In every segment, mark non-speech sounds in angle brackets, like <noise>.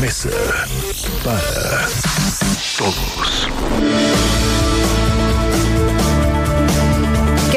Mesa para Todos.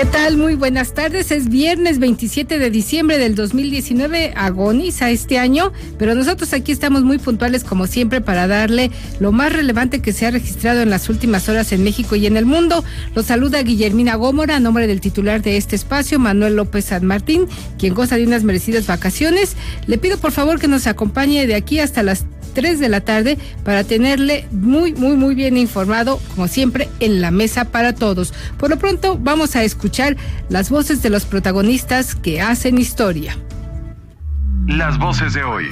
¿Qué tal? Muy buenas tardes. Es viernes 27 de diciembre del 2019. Agoniza este año, pero nosotros aquí estamos muy puntuales como siempre para darle lo más relevante que se ha registrado en las últimas horas en México y en el mundo. Los saluda Guillermina Gómora a nombre del titular de este espacio, Manuel López San Martín, quien goza de unas merecidas vacaciones. Le pido por favor que nos acompañe de aquí hasta las 3 de la tarde para tenerle muy, muy, muy bien informado, como siempre, en la mesa para todos. Por lo pronto, vamos a escuchar las voces de los protagonistas que hacen historia. Las voces de hoy.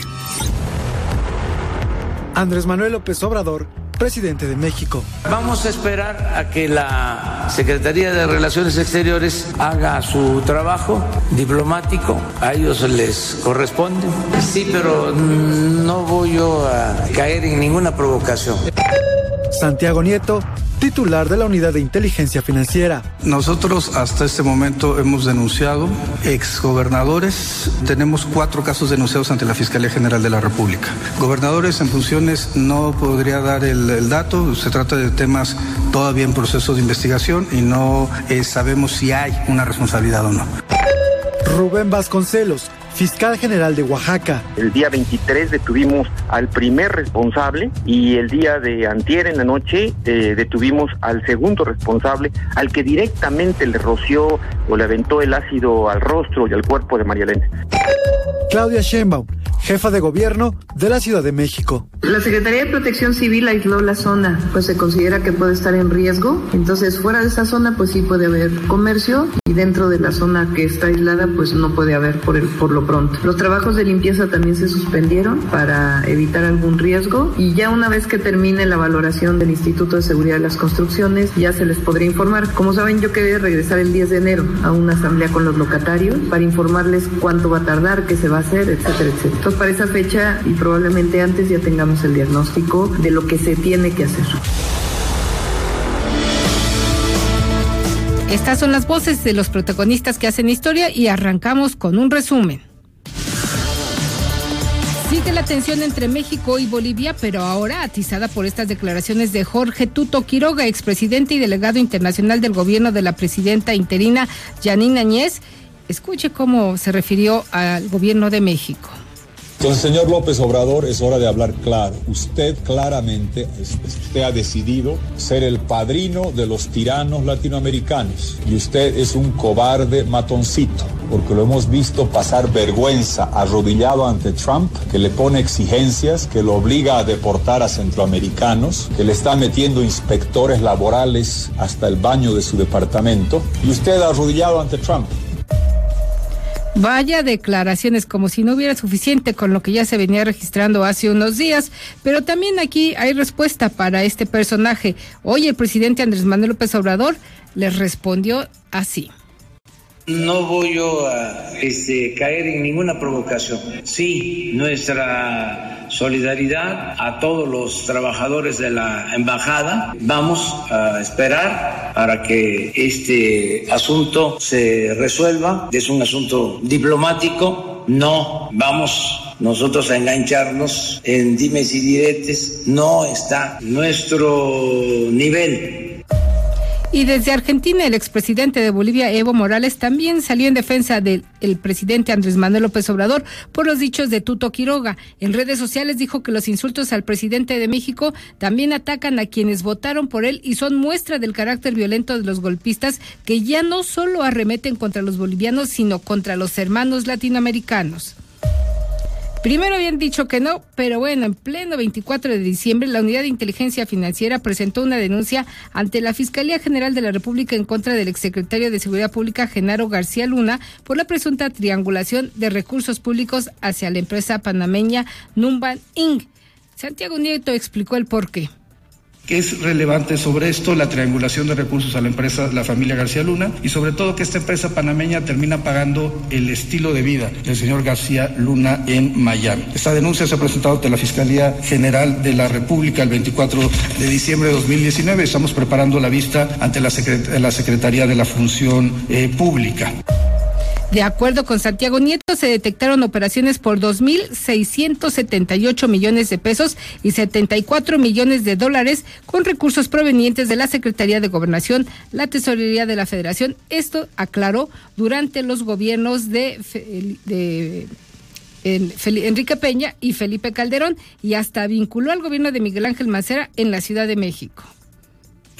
Andrés Manuel López Obrador, presidente de México. Vamos a esperar a que la Secretaría de Relaciones Exteriores haga su trabajo diplomático. A ellos les corresponde. Sí, pero no voy yo a caer en ninguna provocación. Santiago Nieto, titular de la Unidad de Inteligencia Financiera. Nosotros hasta este momento hemos denunciado exgobernadores. Tenemos cuatro casos denunciados ante la Fiscalía General de la República. Gobernadores en funciones no podría dar el, el dato. Se trata de temas todavía en proceso de investigación y no eh, sabemos si hay una responsabilidad o no. Rubén Vasconcelos, fiscal general de Oaxaca. El día 23 detuvimos al primer responsable y el día de antier en la noche eh, detuvimos al segundo responsable, al que directamente le roció o le aventó el ácido al rostro y al cuerpo de María Elena. Claudia Sheinbaum, jefa de gobierno de la Ciudad de México. La Secretaría de Protección Civil aisló la zona, pues se considera que puede estar en riesgo. Entonces, fuera de esa zona, pues sí puede haber comercio y dentro de la zona que está aislada, pues no puede haber por, el, por lo pronto. Los trabajos de limpieza también se suspendieron para evitar algún riesgo y ya una vez que termine la valoración del Instituto de Seguridad de las Construcciones, ya se les podría informar. Como saben, yo quería regresar el 10 de enero a una asamblea con los locatarios para informarles cuánto va a tardar, qué se va a hacer, etcétera, etcétera. Entonces, para esa fecha y probablemente antes ya tengamos el diagnóstico de lo que se tiene que hacer. Estas son las voces de los protagonistas que hacen historia y arrancamos con un resumen. Sigue la tensión entre México y Bolivia, pero ahora atizada por estas declaraciones de Jorge Tuto Quiroga, expresidente y delegado internacional del gobierno de la presidenta interina Janine Añez. Escuche cómo se refirió al gobierno de México. Entonces, señor López Obrador, es hora de hablar claro. Usted claramente, usted ha decidido ser el padrino de los tiranos latinoamericanos y usted es un cobarde matoncito, porque lo hemos visto pasar vergüenza arrodillado ante Trump, que le pone exigencias, que lo obliga a deportar a centroamericanos, que le está metiendo inspectores laborales hasta el baño de su departamento, y usted arrodillado ante Trump. Vaya declaraciones, como si no hubiera suficiente con lo que ya se venía registrando hace unos días, pero también aquí hay respuesta para este personaje. Hoy el presidente Andrés Manuel López Obrador les respondió así. No voy a este, caer en ninguna provocación. Sí, nuestra solidaridad a todos los trabajadores de la embajada. Vamos a esperar para que este asunto se resuelva. Es un asunto diplomático. No vamos nosotros a engancharnos en dimes y diretes. No está nuestro nivel y desde Argentina, el expresidente de Bolivia, Evo Morales, también salió en defensa del el presidente Andrés Manuel López Obrador por los dichos de Tuto Quiroga. En redes sociales dijo que los insultos al presidente de México también atacan a quienes votaron por él y son muestra del carácter violento de los golpistas que ya no solo arremeten contra los bolivianos, sino contra los hermanos latinoamericanos. Primero habían dicho que no, pero bueno, en pleno 24 de diciembre, la Unidad de Inteligencia Financiera presentó una denuncia ante la Fiscalía General de la República en contra del exsecretario de Seguridad Pública, Genaro García Luna, por la presunta triangulación de recursos públicos hacia la empresa panameña Numban Inc. Santiago Nieto explicó el porqué que es relevante sobre esto la triangulación de recursos a la empresa, la familia García Luna, y sobre todo que esta empresa panameña termina pagando el estilo de vida del señor García Luna en Miami. Esta denuncia se ha presentado ante la Fiscalía General de la República el 24 de diciembre de 2019. Estamos preparando la vista ante la, Secretaría de la Función eh, Pública. De acuerdo con Santiago Nieto, se detectaron operaciones por 2.678 millones de pesos y 74 millones de dólares con recursos provenientes de la Secretaría de Gobernación, la Tesorería de la Federación. Esto aclaró durante los gobiernos de, Enrique Peña y Felipe Calderón y hasta vinculó al gobierno de Miguel Ángel Macera en la Ciudad de México.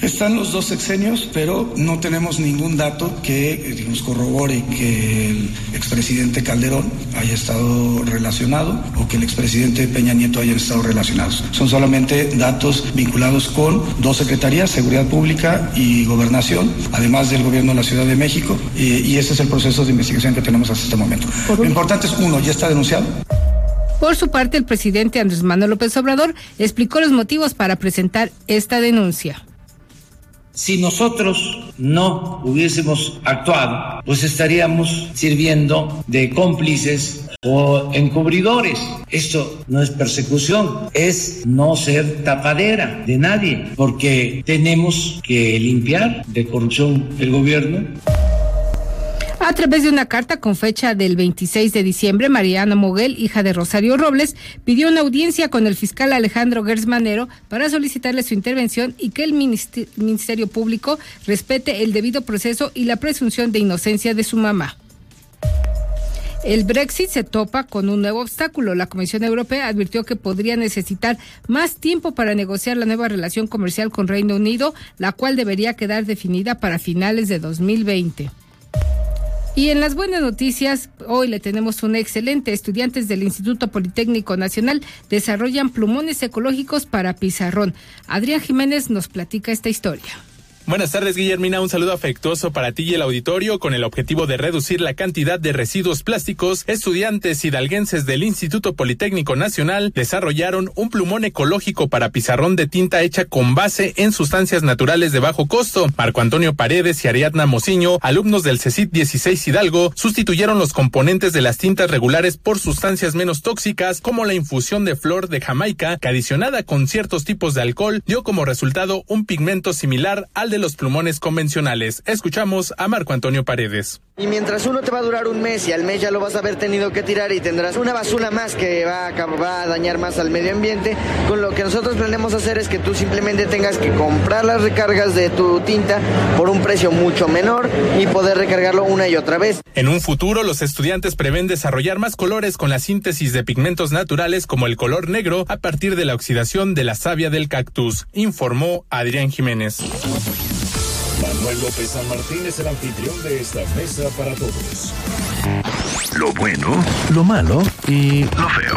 Están los dos sexenios, pero no tenemos ningún dato que eh, nos corrobore que el expresidente Calderón haya estado relacionado o que el expresidente Peña Nieto haya estado relacionados. Son solamente datos vinculados con dos secretarías, Seguridad Pública y Gobernación, además del gobierno de la Ciudad de México, y, ese es el proceso de investigación que tenemos hasta este momento. Lo importante es, uno, ya está denunciado. Por su parte, el presidente Andrés Manuel López Obrador explicó los motivos para presentar esta denuncia. Si nosotros no hubiésemos actuado, pues estaríamos sirviendo de cómplices o encubridores. Esto no es persecución, es no ser tapadera de nadie, porque tenemos que limpiar de corrupción el gobierno. A través de una carta con fecha del 26 de diciembre, Mariana Moguel, hija de Rosario Robles, pidió una audiencia con el fiscal Alejandro Gersmanero para solicitarle su intervención y que el Ministerio Público respete el debido proceso y la presunción de inocencia de su mamá. El Brexit se topa con un nuevo obstáculo. La Comisión Europea advirtió que podría necesitar más tiempo para negociar la nueva relación comercial con Reino Unido, la cual debería quedar definida para finales de 2020. Y en las buenas noticias, hoy le tenemos un excelente. Estudiantes del Instituto Politécnico Nacional desarrollan plumones ecológicos para pizarrón. Adrián Jiménez nos platica esta historia. Buenas tardes, Guillermina. Un saludo afectuoso para ti y el auditorio. Con el objetivo de reducir la cantidad de residuos plásticos, estudiantes hidalguenses del Instituto Politécnico Nacional desarrollaron un plumón ecológico para pizarrón de tinta hecha con base en sustancias naturales de bajo costo. Marco Antonio Paredes y Ariadna Mociño, alumnos del CECIT 16 Hidalgo, sustituyeron los componentes de las tintas regulares por sustancias menos tóxicas, como la infusión de flor de Jamaica, que adicionada con ciertos tipos de alcohol, dio como resultado un pigmento similar al de los plumones convencionales. Escuchamos a Marco Antonio Paredes. Y mientras uno te va a durar un mes y al mes ya lo vas a haber tenido que tirar y tendrás una basura más que va a, va a dañar más al medio ambiente, con lo que nosotros planeamos hacer es que tú simplemente tengas que comprar las recargas de tu tinta por un precio mucho menor y poder recargarlo una y otra vez. En un futuro, los estudiantes prevén desarrollar más colores con la síntesis de pigmentos naturales como el color negro a partir de la oxidación de la savia del cactus, informó Adrián Jiménez. Manuel López San Martín es el anfitrión de esta mesa para todos. Lo bueno, lo malo y lo feo.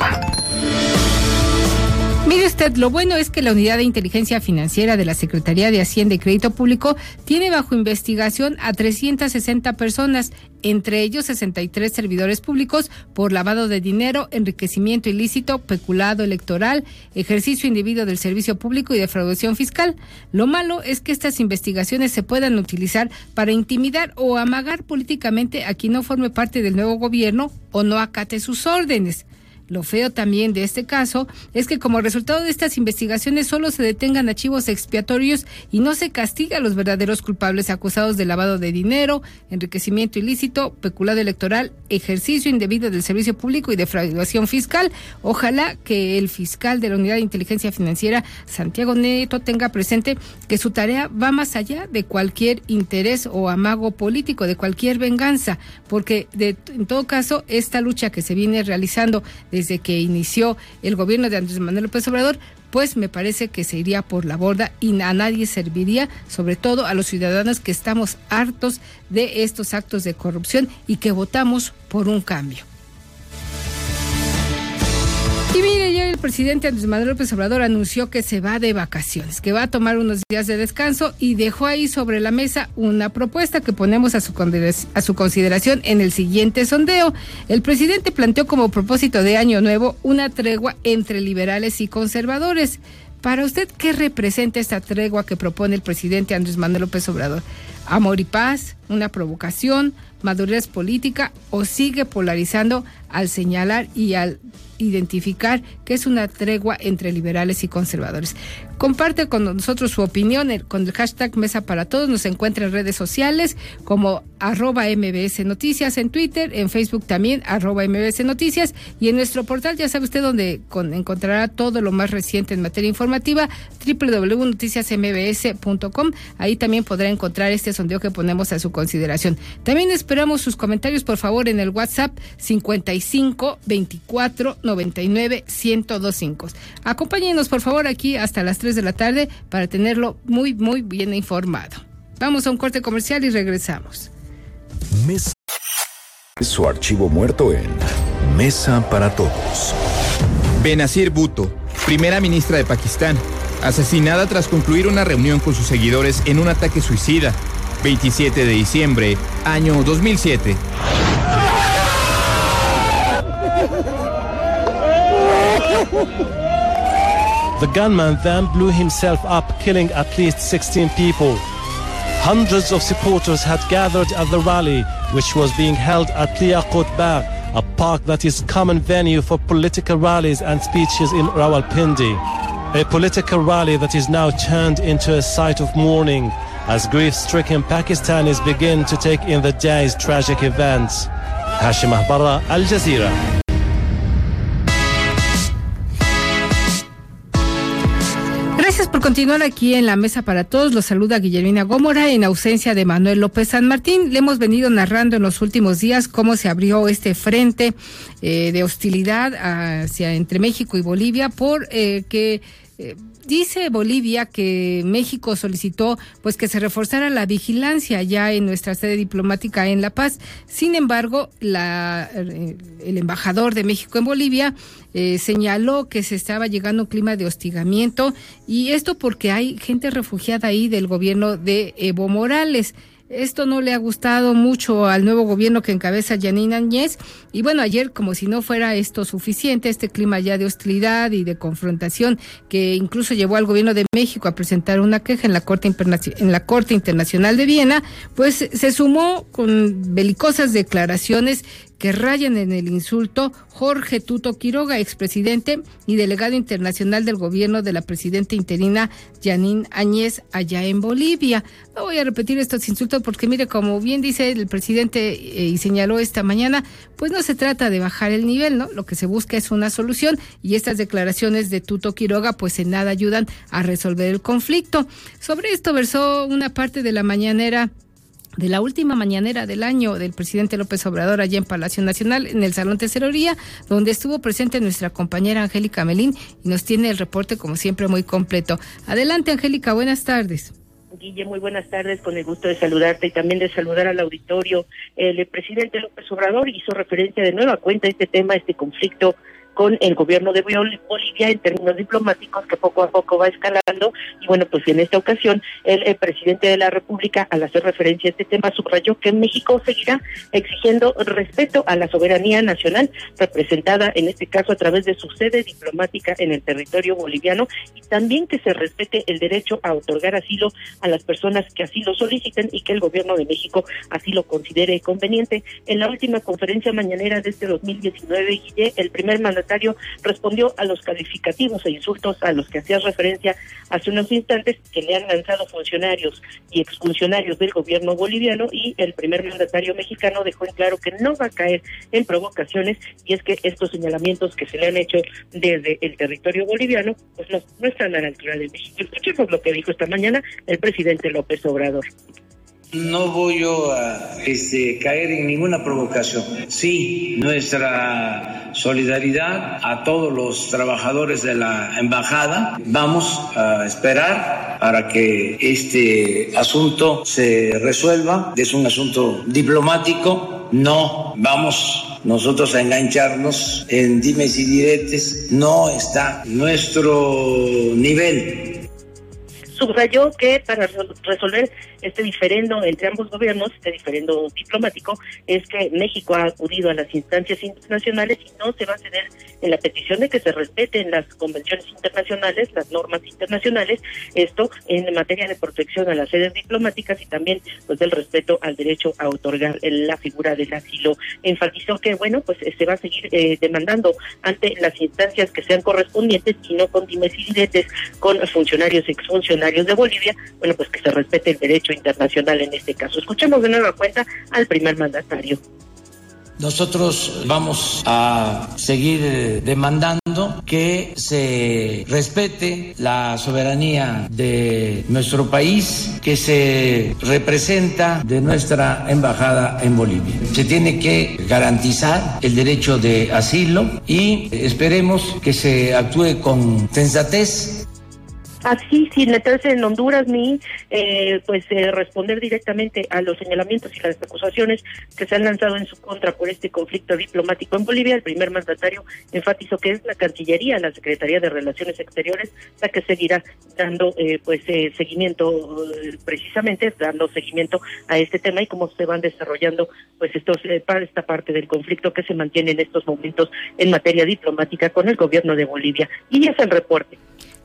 Mire usted, lo bueno es que la Unidad de Inteligencia Financiera de la Secretaría de Hacienda y Crédito Público tiene bajo investigación a 360 personas, entre ellos 63 servidores públicos por lavado de dinero, enriquecimiento ilícito, peculado electoral, ejercicio individuo del servicio público y defraudación fiscal. Lo malo es que estas investigaciones se puedan utilizar para intimidar o amagar políticamente a quien no forme parte del nuevo gobierno o no acate sus órdenes. Lo feo también de este caso es que como resultado de estas investigaciones solo se detengan archivos expiatorios y no se castiga a los verdaderos culpables acusados de lavado de dinero, enriquecimiento ilícito, peculado electoral, ejercicio indebido del servicio público y defraudación fiscal. Ojalá que el fiscal de la Unidad de Inteligencia Financiera, Santiago Neto, tenga presente que su tarea va más allá de cualquier interés o amago político, de cualquier venganza, porque de, en todo caso esta lucha que se viene realizando desde que inició el gobierno de Andrés Manuel López Obrador, pues me parece que se iría por la borda y a nadie serviría, sobre todo a los ciudadanos que estamos hartos de estos actos de corrupción y que votamos por un cambio. Y mire, ya el presidente Andrés Manuel López Obrador anunció que se va de vacaciones, que va a tomar unos días de descanso y dejó ahí sobre la mesa una propuesta que ponemos a su, a su consideración en el siguiente sondeo. El presidente planteó como propósito de Año Nuevo una tregua entre liberales y conservadores. Para usted, ¿qué representa esta tregua que propone el presidente Andrés Manuel López Obrador? ¿Amor y paz? ¿Una provocación? ¿Madurez política? ¿O sigue polarizando al señalar y al identificar que es una tregua entre liberales y conservadores. Comparte con nosotros su opinión con el hashtag Mesa para Todos. Nos encuentra en redes sociales como arroba MBS Noticias en Twitter, en Facebook también arroba MBS Noticias y en nuestro portal ya sabe usted donde encontrará todo lo más reciente en materia informativa www.noticiasmbs.com. Ahí también podrá encontrar este sondeo que ponemos a su consideración. También esperamos sus comentarios por favor en el WhatsApp 55 24 99 1025. Acompáñenos por favor aquí hasta las 3 de la tarde para tenerlo muy, muy bien informado. Vamos a un corte comercial y regresamos. Mesa. Su archivo muerto en Mesa para Todos. Benazir Bhutto, primera ministra de Pakistán, asesinada tras concluir una reunión con sus seguidores en un ataque suicida. 27 de diciembre, año 2007. <laughs> The gunman then blew himself up, killing at least 16 people. Hundreds of supporters had gathered at the rally, which was being held at Liaqut Bagh, a park that is common venue for political rallies and speeches in Rawalpindi. A political rally that is now turned into a site of mourning as grief-stricken Pakistanis begin to take in the day's tragic events. Hashim Ahbara, Al Jazeera. Continuar aquí en la mesa para todos. Los saluda Guillermina Gómora en ausencia de Manuel López San Martín. Le hemos venido narrando en los últimos días cómo se abrió este frente eh, de hostilidad hacia entre México y Bolivia por eh, que eh, dice Bolivia que México solicitó pues que se reforzara la vigilancia ya en nuestra sede diplomática en La Paz. Sin embargo, la, el embajador de México en Bolivia eh, señaló que se estaba llegando un clima de hostigamiento y esto porque hay gente refugiada ahí del gobierno de Evo Morales. Esto no le ha gustado mucho al nuevo gobierno que encabeza Janine Áñez. Y bueno, ayer, como si no fuera esto suficiente, este clima ya de hostilidad y de confrontación que incluso llevó al gobierno de México a presentar una queja en la Corte, en la Corte Internacional de Viena, pues se sumó con belicosas declaraciones que rayan en el insulto Jorge Tuto Quiroga, expresidente y delegado internacional del gobierno de la presidenta interina Janine Áñez allá en Bolivia. No voy a repetir estos insultos porque mire, como bien dice el presidente eh, y señaló esta mañana, pues no se trata de bajar el nivel, ¿no? Lo que se busca es una solución y estas declaraciones de Tuto Quiroga pues en nada ayudan a resolver el conflicto. Sobre esto versó una parte de la mañanera de la última mañanera del año del presidente López Obrador allá en Palacio Nacional, en el Salón Tesorería, donde estuvo presente nuestra compañera Angélica Melín y nos tiene el reporte, como siempre, muy completo. Adelante, Angélica, buenas tardes. Guille, muy buenas tardes, con el gusto de saludarte y también de saludar al auditorio. El presidente López Obrador hizo referencia de nueva cuenta a este tema, este conflicto con el gobierno de Bolivia en términos diplomáticos que poco a poco va escalando y bueno pues en esta ocasión el, presidente de la República al hacer referencia a este tema subrayó que México seguirá exigiendo respeto a la soberanía nacional representada en este caso a través de su sede diplomática en el territorio boliviano y también que se respete el derecho a otorgar asilo a las personas que así lo soliciten y que el gobierno de México así lo considere conveniente. En la última conferencia mañanera de este 2019, Guille, el primer mandatario respondió a los calificativos e insultos a los que hacía referencia hace unos instantes que le han lanzado funcionarios y exfuncionarios del gobierno boliviano y el primer mandatario mexicano dejó en claro que no va a caer en provocaciones y es que estos señalamientos que se le han hecho desde el territorio boliviano pues no, no están a la altura de México. Escuchemos lo que dijo esta mañana el presidente López Obrador. No voy a este, caer en ninguna provocación. Sí, nuestra solidaridad a todos los trabajadores de la embajada. Vamos a esperar para que este asunto se resuelva. Es un asunto diplomático no vamos nosotros a engancharnos en dimes y diretes, no está nuestro nivel subrayó que para resolver este diferendo entre ambos gobiernos, este diferendo diplomático, es que México ha acudido a las instancias internacionales y no se va a ceder en la petición de que se respeten las convenciones internacionales, las normas internacionales, esto en materia de protección a las sedes diplomáticas y también pues del respeto al derecho a otorgar la figura del asilo. Enfatizó que bueno, pues se va a seguir eh, demandando ante las instancias que sean correspondientes y no con dimes y diretes con funcionarios exfuncionarios de Bolivia, bueno, pues que se respete el derecho internacional en este caso. Escuchemos de nueva cuenta al primer mandatario. Nosotros vamos a seguir demandando que se respete la soberanía de nuestro país, que se representa de nuestra embajada en Bolivia. Se tiene que garantizar el derecho de asilo y esperemos que se actúe con sensatez así sin meterse en Honduras ni eh, pues eh, responder directamente a los señalamientos y las acusaciones que se han lanzado en su contra por este conflicto diplomático en Bolivia. El primer mandatario enfatizó que es la Cancillería, la Secretaría de Relaciones Exteriores, la que seguirá dando eh, pues seguimiento precisamente dando seguimiento a este tema y cómo se van desarrollando pues estos para esta parte del conflicto que se mantiene en estos momentos en materia diplomática con el gobierno de Bolivia. Y es el reporte.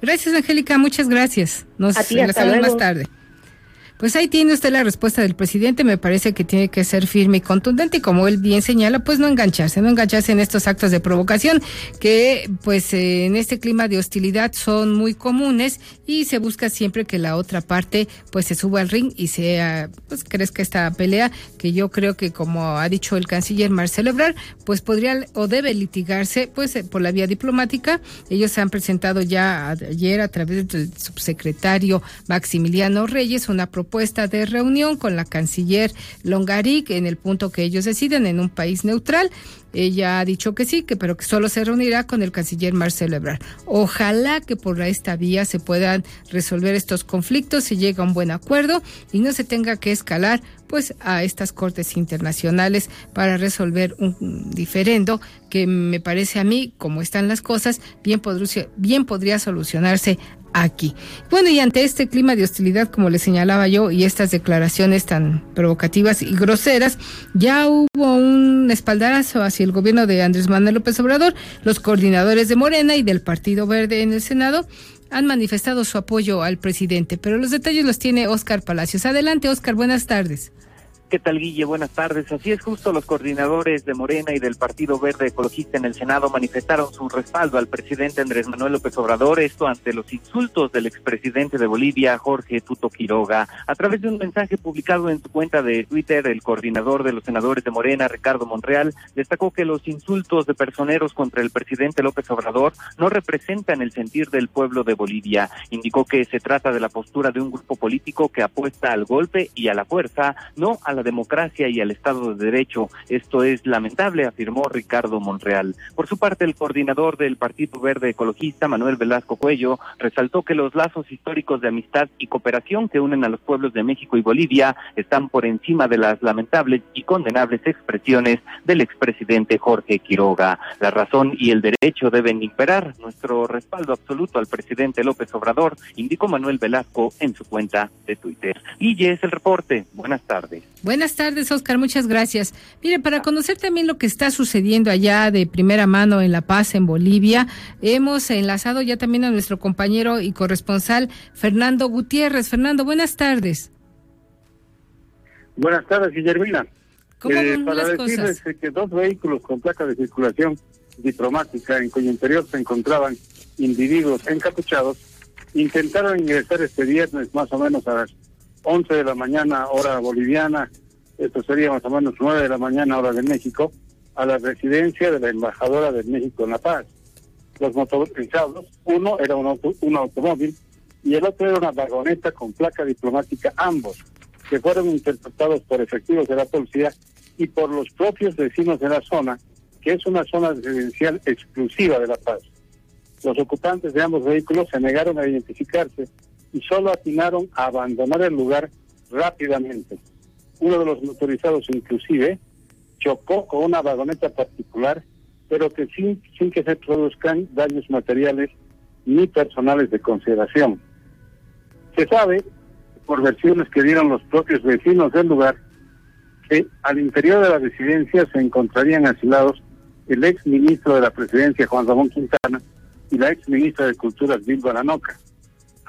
Gracias, Angélica, muchas gracias. Nos vemos más tarde. Pues ahí tiene usted la respuesta del presidente. Me parece que tiene que ser firme y contundente y como él bien señala, pues no engancharse, no engancharse en estos actos de provocación que pues eh, en este clima de hostilidad son muy comunes y se busca siempre que la otra parte pues se suba al ring y sea, pues crezca esta pelea que yo creo que como ha dicho el canciller Marcelo Ebrard, pues podría o debe litigarse pues eh, por la vía diplomática. Ellos se han presentado ya ayer a través del subsecretario Maximiliano Reyes una propuesta propuesta de reunión con la canciller Longaric en el punto que ellos deciden en un país neutral. Ella ha dicho que sí, que pero que solo se reunirá con el canciller Marcelo Ebrard. Ojalá que por esta vía se puedan resolver estos conflictos, se llegue a un buen acuerdo y no se tenga que escalar pues a estas cortes internacionales para resolver un diferendo que me parece a mí, como están las cosas, bien podría, bien podría solucionarse aquí. Bueno, y ante este clima de hostilidad, como le señalaba yo, y estas declaraciones tan provocativas y groseras, ya hubo un espaldarazo hacia el gobierno de Andrés Manuel López Obrador. Los coordinadores de Morena y del Partido Verde en el Senado han manifestado su apoyo al presidente, pero los detalles los tiene Oscar Palacios. Adelante, Oscar, buenas tardes. ¿Qué tal, Guille? Buenas tardes. Así es, justo los coordinadores de Morena y del Partido Verde Ecologista en el Senado manifestaron su respaldo al presidente Andrés Manuel López Obrador, esto ante los insultos del expresidente de Bolivia, Jorge Tuto Quiroga. A través de un mensaje publicado en su cuenta de Twitter, el coordinador de los senadores de Morena, Ricardo Monreal, destacó que los insultos de personeros contra el presidente López Obrador no representan el sentir del pueblo de Bolivia. Indicó que se trata de la postura de un grupo político que apuesta al golpe y a la fuerza, no a la democracia y al Estado de Derecho. Esto es lamentable, afirmó Ricardo Monreal. Por su parte, el coordinador del Partido Verde Ecologista, Manuel Velasco Cuello, resaltó que los lazos históricos de amistad y cooperación que unen a los pueblos de México y Bolivia están por encima de las lamentables y condenables expresiones del expresidente Jorge Quiroga. La razón y el derecho deben imperar. Nuestro respaldo absoluto al presidente López Obrador, indicó Manuel Velasco en su cuenta de Twitter. Y es el reporte. Buenas tardes. Buenas tardes, Oscar. Muchas gracias. Mire, para conocer también lo que está sucediendo allá de primera mano en La Paz, en Bolivia, hemos enlazado ya también a nuestro compañero y corresponsal Fernando Gutiérrez. Fernando, buenas tardes. Buenas tardes, Guillermina. ¿Cómo eh, para decirles que dos vehículos con placa de circulación diplomática en cuyo interior se encontraban individuos encapuchados intentaron ingresar este viernes más o menos a las 11 de la mañana hora boliviana, esto sería más o menos 9 de la mañana hora de México, a la residencia de la embajadora de México en La Paz. Los motorizados, uno era un, un automóvil y el otro era una vagoneta con placa diplomática, ambos, que fueron interpretados por efectivos de la policía y por los propios vecinos de la zona, que es una zona residencial exclusiva de La Paz. Los ocupantes de ambos vehículos se negaron a identificarse y solo atinaron a abandonar el lugar rápidamente. Uno de los motorizados inclusive chocó con una vagoneta particular, pero que sin, sin que se produzcan daños materiales ni personales de consideración. Se sabe, por versiones que dieron los propios vecinos del lugar, que al interior de la residencia se encontrarían asilados el ex ministro de la presidencia Juan Ramón Quintana y la ex ministra de Culturas Bilba Lanoca.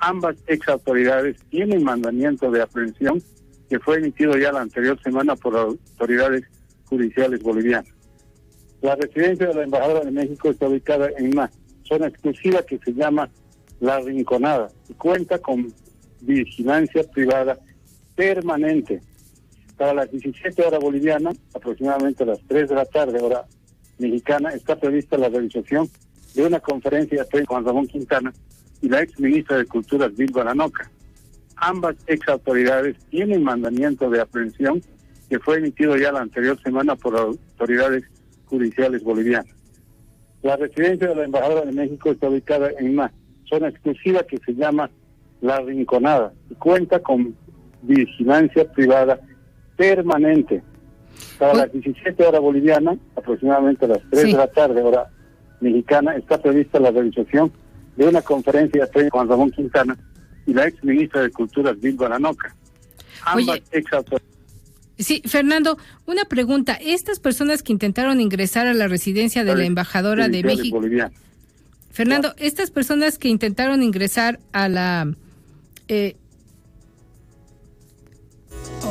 Ambas ex autoridades tienen mandamiento de aprehensión que fue emitido ya la anterior semana por autoridades judiciales bolivianas. La residencia de la Embajadora de México está ubicada en una zona exclusiva que se llama La Rinconada y cuenta con vigilancia privada permanente. Para las 17 horas bolivianas, aproximadamente a las 3 de la tarde, hora mexicana, está prevista la realización de una conferencia de Juan Ramón Quintana y la ex ministra de Culturas, Bilba Lanoca. Ambas ex autoridades tienen mandamiento de aprehensión que fue emitido ya la anterior semana por autoridades judiciales bolivianas. La residencia de la Embajadora de México está ubicada en una zona exclusiva que se llama La Rinconada y cuenta con vigilancia privada permanente. Para las 17 horas bolivianas, aproximadamente a las 3 de la tarde, hora mexicana, está prevista la realización de una conferencia de Juan Ramón Quintana y la ex ministra de Cultura, Bilba Lanoca. Ambas ex Sí, Fernando, una pregunta. Estas personas que intentaron ingresar a la residencia de la embajadora de México. Fernando, estas personas que intentaron ingresar a la... Eh,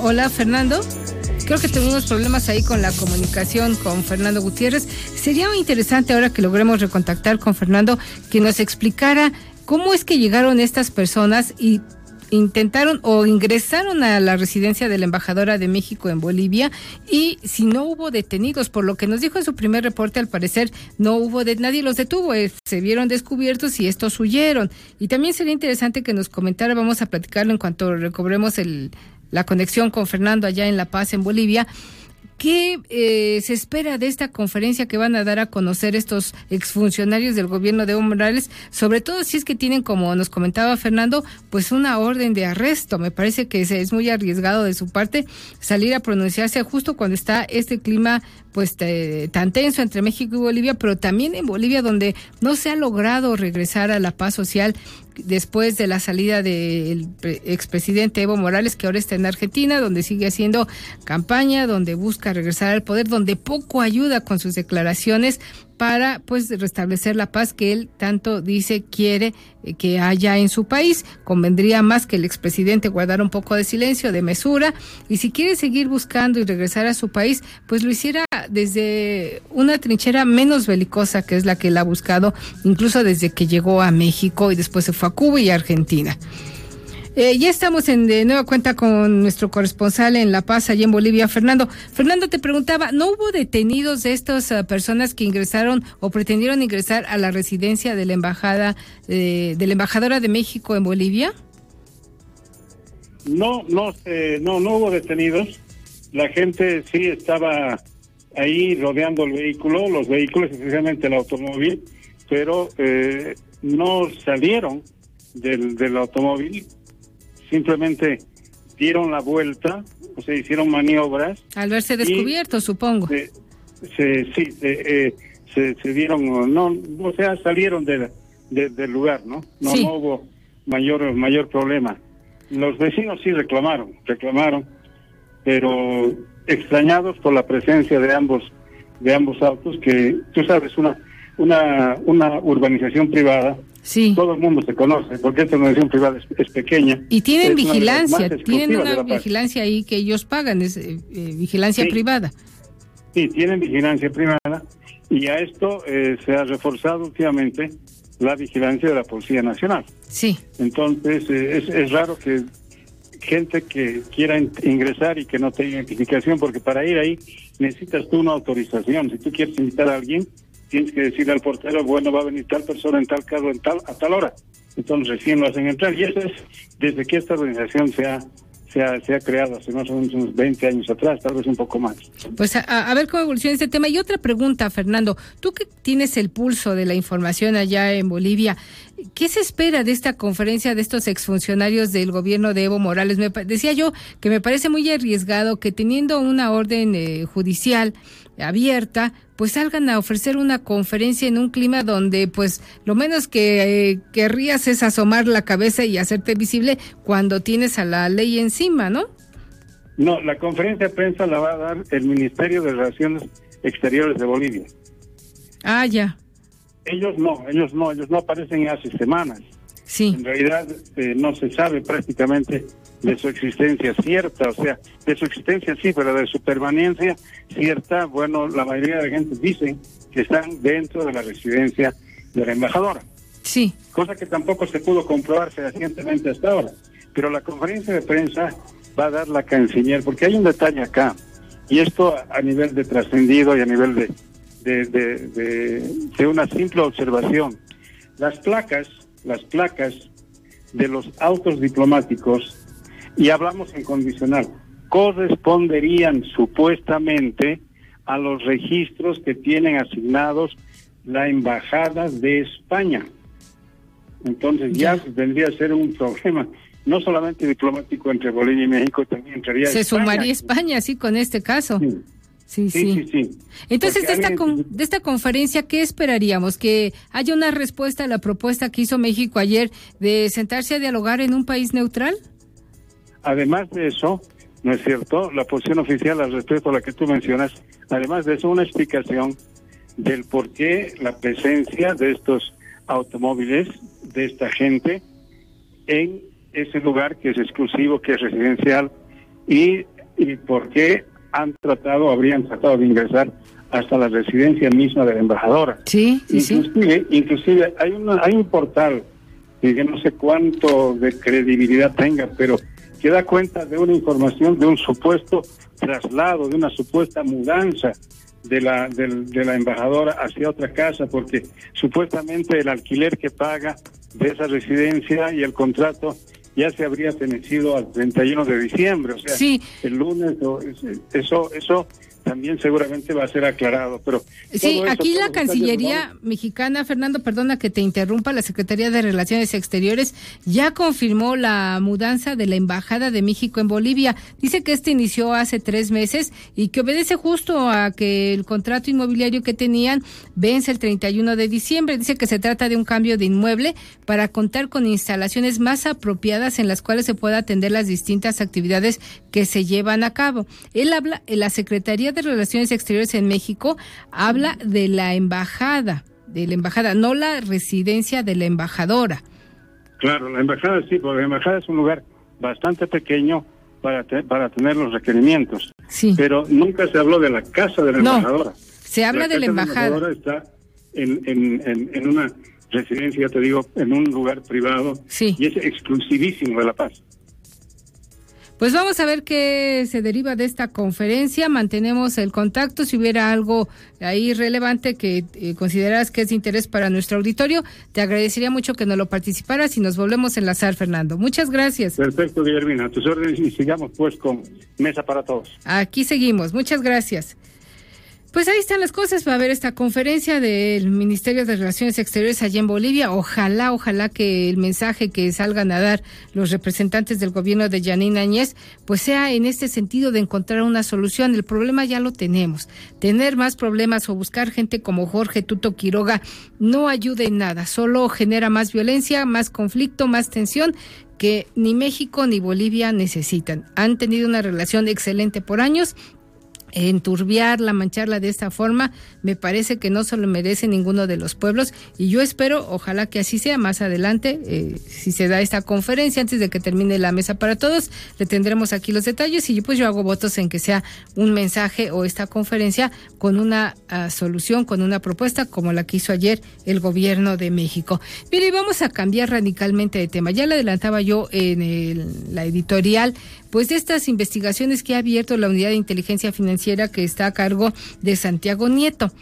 hola, Fernando. Creo que tenemos problemas ahí con la comunicación con Fernando Gutiérrez. Sería muy interesante ahora que logremos recontactar con Fernando que nos explicara cómo es que llegaron estas personas y intentaron o ingresaron a la residencia de la embajadora de México en Bolivia y si no hubo detenidos, por lo que nos dijo en su primer reporte, al parecer no hubo de nadie los detuvo, eh, se vieron descubiertos y estos huyeron. Y también sería interesante que nos comentara, vamos a platicarlo en cuanto recobremos el, la conexión con Fernando allá en La Paz, en Bolivia ¿Qué eh, se espera de esta conferencia que van a dar a conocer estos exfuncionarios del gobierno de Evo Morales? Sobre todo si es que tienen, como nos comentaba Fernando, pues una orden de arresto. Me parece que es muy arriesgado de su parte salir a pronunciarse justo cuando está este clima pues tan tenso entre México y Bolivia, pero también en Bolivia donde no se ha logrado regresar a la paz social después de la salida del expresidente Evo Morales, que ahora está en Argentina, donde sigue haciendo campaña, donde busca regresar al poder, donde poco ayuda con sus declaraciones para pues restablecer la paz que él tanto dice quiere eh, que haya en su país. Convendría más que el expresidente guardara un poco de silencio, de mesura, y si quiere seguir buscando y regresar a su país, pues lo hiciera desde una trinchera menos belicosa que es la que él ha buscado, incluso desde que llegó a México y después se fue a Cuba y Argentina. Eh, ya estamos en de nueva cuenta con nuestro corresponsal en La Paz, allá en Bolivia, Fernando. Fernando, te preguntaba, ¿no hubo detenidos de estas eh, personas que ingresaron o pretendieron ingresar a la residencia de la embajada eh, de la embajadora de México en Bolivia? No, no, no, no hubo detenidos. La gente sí estaba ahí rodeando el vehículo, los vehículos, especialmente el automóvil, pero no salieron del, del automóvil simplemente dieron la vuelta, o sea, hicieron maniobras. Al verse descubierto, supongo. Se, sí, eh, se, se, dieron, no, o sea, salieron de, del lugar, ¿no? No, no hubo mayor, mayor problema. Los vecinos sí reclamaron, reclamaron, pero extrañados por la presencia de ambos de ambos autos que tú sabes una una una urbanización privada Sí. Todo el mundo se conoce, porque esta organización privada es, pequeña. Y tienen vigilancia, tienen una vigilancia ahí que ellos pagan, es eh, eh, vigilancia privada. Sí, tienen vigilancia privada y a esto eh, se ha reforzado últimamente la vigilancia de la Policía Nacional. Sí. Entonces, es, es raro que gente que quiera ingresar y que no tenga identificación, porque para ir ahí necesitas tú una autorización. Si tú quieres invitar a alguien, tienes que decirle al portero, bueno, va a venir tal persona en tal carro en tal, a tal hora. Entonces recién lo hacen entrar. Y eso es desde que esta organización se ha, se ha, creado hace más o menos unos 20 años atrás, tal vez un poco más. Pues a, ver cómo evoluciona este tema. Y otra pregunta, Fernando, tú que tienes el pulso de la información allá en Bolivia, ¿qué se espera de esta conferencia de estos exfuncionarios del gobierno de Evo Morales? Me decía yo que me parece muy arriesgado que teniendo una orden eh, judicial abierta, pues salgan a ofrecer una conferencia en un clima donde pues lo menos que eh, querrías es asomar la cabeza y hacerte visible cuando tienes a la ley encima, ¿no? No, la conferencia de prensa la va a dar el Ministerio de Relaciones Exteriores de Bolivia. Ah, ya. Ellos no, ellos no, ellos no aparecen hace semanas. Sí. En realidad eh, no se sabe prácticamente de su existencia cierta, o sea, de su existencia sí, pero de su permanencia cierta, bueno, la mayoría de la gente dice que están dentro de la residencia de la embajadora. Sí. Cosa que tampoco se pudo comprobar fehacientemente hasta ahora. Pero la conferencia de prensa va a dar la canciller, porque hay un detalle acá, y esto a nivel de trascendido y a nivel de, de, de, de una simple observación. Las placas, las placas de los autos diplomáticos y hablamos en condicional, corresponderían supuestamente a los registros que tienen asignados la Embajada de España. Entonces ya, vendría a ser un problema, no solamente diplomático entre Bolivia y México, también entraría Se sumaría España, sí, con este caso. Sí, sí. sí. Entonces, de esta, de esta conferencia, ¿qué esperaríamos? ¿Que haya una respuesta a la propuesta que hizo México ayer de sentarse a dialogar en un país neutral? Además de eso, ¿no es cierto? La posición oficial al respecto a la que tú mencionas, además de eso, una explicación del por qué la presencia de estos automóviles, de esta gente, en ese lugar que es exclusivo, que es residencial, y, y por qué han tratado, habrían tratado de ingresar hasta la residencia misma de la embajadora. Sí, sí, inclusive, Inclusive hay, una, hay un portal que no sé cuánto de credibilidad tenga, pero que da cuenta de una información de un supuesto traslado, de una supuesta mudanza de la, de, la embajadora hacia otra casa, porque supuestamente el alquiler que paga de esa residencia y el contrato ya se habría fenecido al 31 de diciembre, o sea, el lunes, eso, eso también seguramente va a ser aclarado. Pero sí, aquí la Cancillería mexicana, Fernando, perdona que te interrumpa, la Secretaría de Relaciones Exteriores ya confirmó la mudanza de la Embajada de México en Bolivia. Dice que este inició hace tres meses y que obedece justo a que el contrato inmobiliario que tenían vence el 31 de diciembre. Dice que se trata de un cambio de inmueble para contar con instalaciones más apropiadas en las cuales se pueda atender las distintas actividades que se llevan a cabo. Él habla, la Secretaría de Relaciones Exteriores en México habla de la embajada, de la embajada, no la residencia de la embajadora. Claro, la embajada sí, porque la embajada es un lugar bastante pequeño para, para tener los requerimientos. Sí. Pero nunca se habló de la casa de la embajadora. Se habla de la embajada. La embajadora está en, en, en, una residencia, te digo, en un lugar privado. Sí. Y es exclusivísimo de La Paz. Pues vamos a ver qué se deriva de esta conferencia. Mantenemos el contacto. Si hubiera algo ahí relevante que eh, consideras que es de interés para nuestro auditorio, te agradecería mucho que nos lo participaras y nos volvemos a enlazar, Fernando. Muchas gracias. Perfecto, Guillermina. A tus órdenes y sigamos pues con Mesa para Todos. Aquí seguimos. Muchas gracias. Pues ahí están las cosas. Va a haber esta conferencia del Ministerio de Relaciones Exteriores allá en Bolivia. Ojalá, ojalá que el mensaje que salgan a dar los representantes del gobierno de Janine Áñez, pues sea en este sentido de encontrar una solución. El problema ya lo tenemos. Tener más problemas o buscar gente como Jorge Tuto Quiroga no ayuda en nada. Solo genera más violencia, más conflicto, más tensión que ni México ni Bolivia necesitan. Han tenido una relación excelente por años enturbiarla, mancharla de esta forma, me parece que no se lo merece ninguno de los pueblos y yo espero, ojalá que así sea más adelante, eh, si se da esta conferencia antes de que termine la mesa para todos, le tendremos aquí los detalles y pues yo hago votos en que sea un mensaje o esta conferencia con una ah, solución, con una propuesta como la que hizo ayer el gobierno de México. Mire, vamos a cambiar radicalmente de tema. Ya le adelantaba yo en la editorial pues de estas investigaciones que ha abierto la Unidad de Inteligencia Financiera que está a cargo de Santiago Nieto.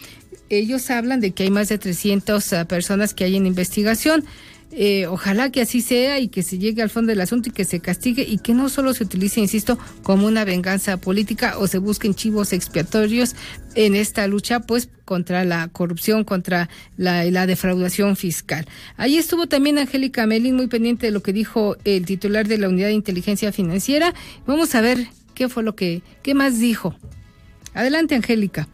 Ellos hablan de que hay más de 300 ah, personas que hay en investigación. Eh, ojalá que así sea y que se llegue al fondo del asunto y que se castigue y que no solo se utilice, insisto, como una venganza política o se busquen chivos expiatorios en esta lucha, pues contra la corrupción, contra la, la defraudación fiscal. Ahí estuvo también Angélica Melín muy pendiente de lo que dijo el titular de la Unidad de Inteligencia Financiera. Vamos a ver qué fue lo que, qué más dijo. Adelante, Angélica.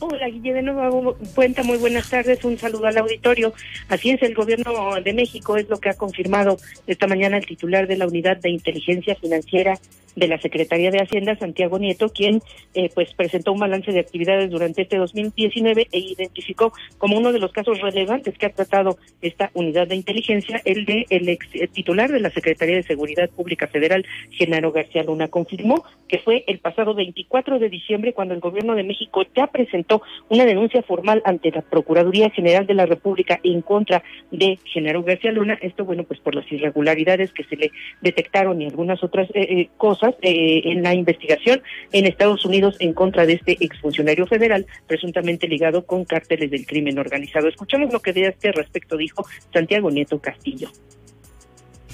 Hola, Guille, de nuevo cuenta, muy buenas tardes, un saludo al auditorio. Así es, el gobierno de México es lo que ha confirmado esta mañana el titular de la Unidad de Inteligencia Financiera de la Secretaría de Hacienda, Santiago Nieto, quien eh, pues presentó un balance de actividades durante este 2019 e identificó como uno de los casos relevantes que ha tratado esta unidad de inteligencia el de el ex eh, titular de la Secretaría de Seguridad Pública Federal, Genaro García Luna, confirmó que fue el pasado 24 de diciembre cuando el gobierno de México ya presentó una denuncia formal ante la Procuraduría General de la República en contra de Genaro García Luna, esto bueno pues por las irregularidades que se le detectaron y algunas otras eh, cosas eh, en la investigación en Estados Unidos en contra de este exfuncionario federal presuntamente ligado con cárteles del crimen organizado. Escuchamos lo que de este respecto dijo Santiago Nieto Castillo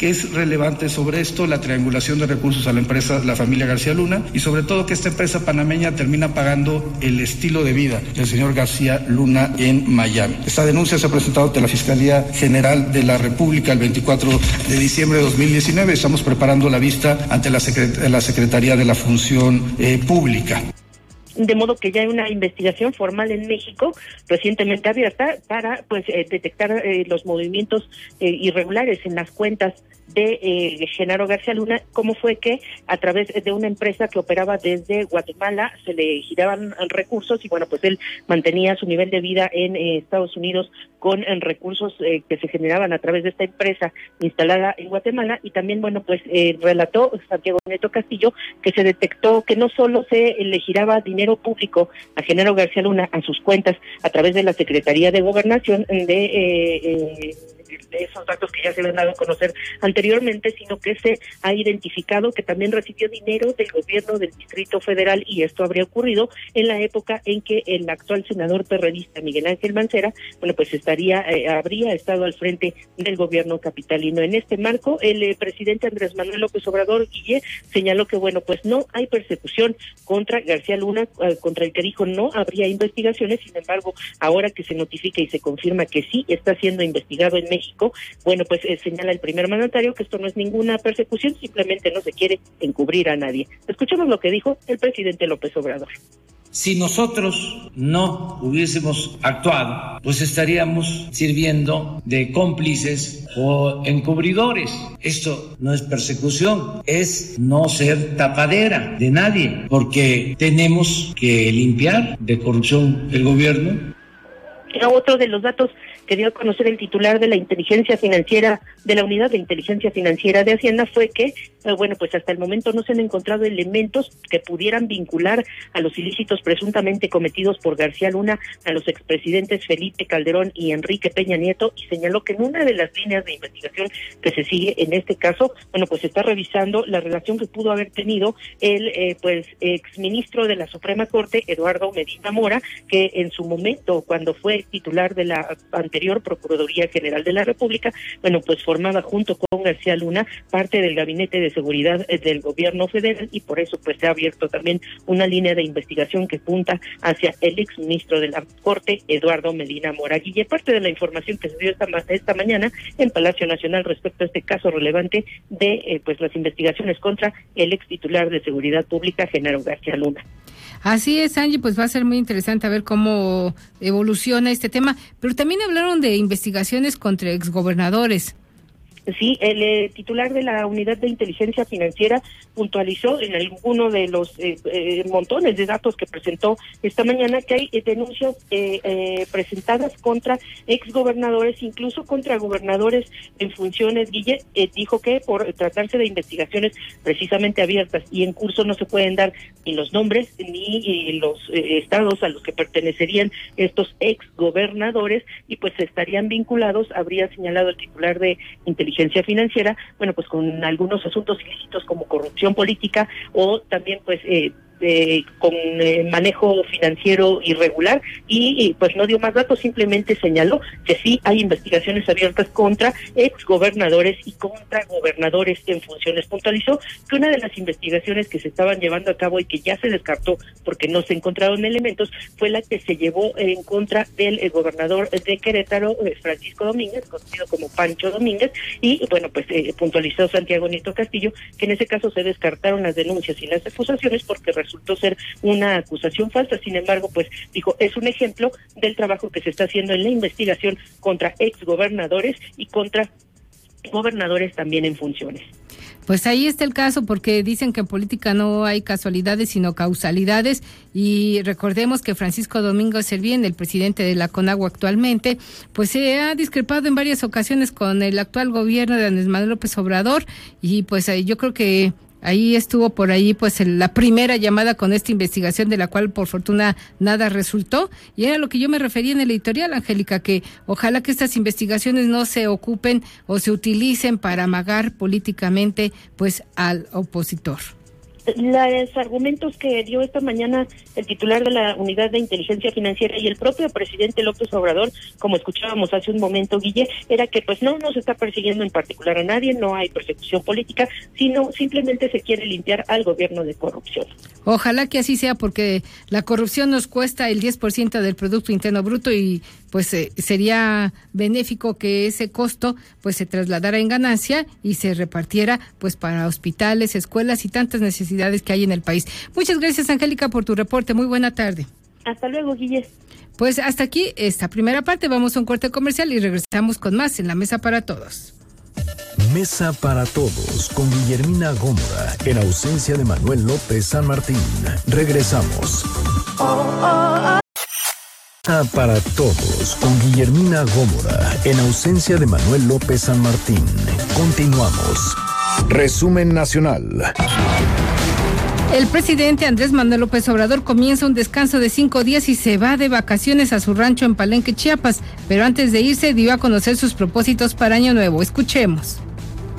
es relevante sobre esto la triangulación de recursos a la empresa, la familia García Luna, y sobre todo que esta empresa panameña termina pagando el estilo de vida del señor García Luna en Miami. Esta denuncia se ha presentado ante la Fiscalía General de la República el 24 de diciembre de 2019. Estamos preparando la vista ante la, Secretaría de la Función eh, Pública de modo que ya hay una investigación formal en México recientemente abierta para pues eh, detectar eh, los movimientos eh, irregulares en las cuentas de eh, Genaro García Luna, cómo fue que a través de una empresa que operaba desde Guatemala se le giraban recursos y bueno, pues él mantenía su nivel de vida en eh, Estados Unidos con en recursos eh, que se generaban a través de esta empresa instalada en Guatemala y también, bueno, pues eh, relató Santiago Neto Castillo que se detectó que no solo se le giraba dinero público a Genaro García Luna a sus cuentas a través de la Secretaría de Gobernación de eh, esos datos que ya se habían dado a conocer anteriormente, sino que se ha identificado que también recibió dinero del gobierno del Distrito Federal y esto habría ocurrido en la época en que el actual senador perredista Miguel Ángel Mancera, bueno, pues estaría eh, habría estado al frente del gobierno capitalino. En este marco, el eh, presidente Andrés Manuel López Obrador Guille señaló que bueno, pues no hay persecución contra García Luna, eh, contra el que dijo no habría investigaciones, sin embargo, ahora que se notifica y se confirma que sí está siendo investigado en México bueno, pues eh, señala el primer mandatario que esto no es ninguna persecución, simplemente no se quiere encubrir a nadie. Escuchemos lo que dijo el presidente López Obrador. Si nosotros no hubiésemos actuado, pues estaríamos sirviendo de cómplices o encubridores. Esto no es persecución, es no ser tapadera de nadie, porque tenemos que limpiar de corrupción el gobierno. Otro de los datos que dio a conocer el titular de la inteligencia financiera, de la unidad de inteligencia financiera de Hacienda, fue que, bueno, pues hasta el momento no se han encontrado elementos que pudieran vincular a los ilícitos presuntamente cometidos por García Luna a los expresidentes Felipe Calderón y Enrique Peña Nieto y señaló que en una de las líneas de investigación que se sigue en este caso, bueno, pues está revisando la relación que pudo haber tenido el, eh, pues, exministro de la Suprema Corte, Eduardo Medina Mora, que en su momento, cuando fue titular de la anterior Procuraduría General de la República, bueno, pues formaba junto con García Luna parte del Gabinete de Seguridad eh, del Gobierno Federal y por eso pues se ha abierto también una línea de investigación que punta hacia el exministro de la Corte, Eduardo Medina Moraguille. Parte de la información que se dio esta, esta mañana en Palacio Nacional respecto a este caso relevante de eh, pues las investigaciones contra el ex titular de Seguridad Pública, Genaro García Luna. Así es, Angie, pues va a ser muy interesante ver cómo evoluciona este tema, pero también hablaron de investigaciones contra exgobernadores. Sí, el eh, titular de la Unidad de Inteligencia Financiera puntualizó en alguno de los eh, eh, montones de datos que presentó esta mañana que hay denuncias presentadas contra exgobernadores, incluso contra gobernadores en funciones. Guille dijo que por tratarse de investigaciones precisamente abiertas y en curso no se pueden dar ni los nombres ni los estados a los que pertenecerían estos exgobernadores y pues estarían vinculados, habría señalado el titular de Inteligencia financiera, bueno, pues con algunos asuntos ilícitos como corrupción política o también pues eh, con eh, manejo financiero irregular y, pues no dio más datos, simplemente señaló que sí hay investigaciones abiertas contra exgobernadores y contra gobernadores en funciones. Puntualizó que una de las investigaciones que se estaban llevando a cabo y que ya se descartó porque no se encontraron elementos fue la que se llevó en contra del eh, gobernador de Querétaro, eh, Francisco Domínguez, conocido como Pancho Domínguez, y bueno, pues puntualizó Santiago Nieto Castillo que en ese caso se descartaron las denuncias y las acusaciones porque resultó ser una acusación falsa. Sin embargo, pues dijo, es un ejemplo del trabajo que se está haciendo en la investigación contra exgobernadores y contra gobernadores también en funciones. Pues ahí está el caso porque dicen que en política no hay casualidades sino causalidades y recordemos que Francisco Domingo Servién, el presidente de la CONAGUA actualmente, pues se ha discrepado en varias ocasiones con el actual gobierno de Andrés Manuel López Obrador y pues yo creo que Ahí estuvo por ahí pues la primera llamada con esta investigación de la cual por fortuna nada resultó. Y era lo que yo me refería en el editorial, Angélica, que ojalá que estas investigaciones no se ocupen o se utilicen para amagar políticamente pues al opositor los argumentos que dio esta mañana el titular de la Unidad de Inteligencia Financiera y el propio presidente López Obrador, como escuchábamos hace un momento, Guille, era que pues no, no se está persiguiendo en particular a nadie, no hay persecución política, sino simplemente se quiere limpiar al gobierno de corrupción. Ojalá que así sea, porque la corrupción nos cuesta el 10% del Producto Interno Bruto y pues eh, sería benéfico que ese costo pues se trasladara en ganancia y se repartiera pues para hospitales, escuelas y tantas necesidades que hay en el país. Muchas gracias Angélica por tu reporte. Muy buena tarde. Hasta luego, Guille. Pues hasta aquí esta primera parte. Vamos a un corte comercial y regresamos con más en la mesa para todos. Mesa para todos con Guillermina Gómora en ausencia de Manuel López San Martín. Regresamos. Oh, oh, oh. Para todos, con Guillermina Gómora, en ausencia de Manuel López San Martín. Continuamos. Resumen nacional. El presidente Andrés Manuel López Obrador comienza un descanso de cinco días y se va de vacaciones a su rancho en Palenque, Chiapas, pero antes de irse dio a conocer sus propósitos para Año Nuevo. Escuchemos.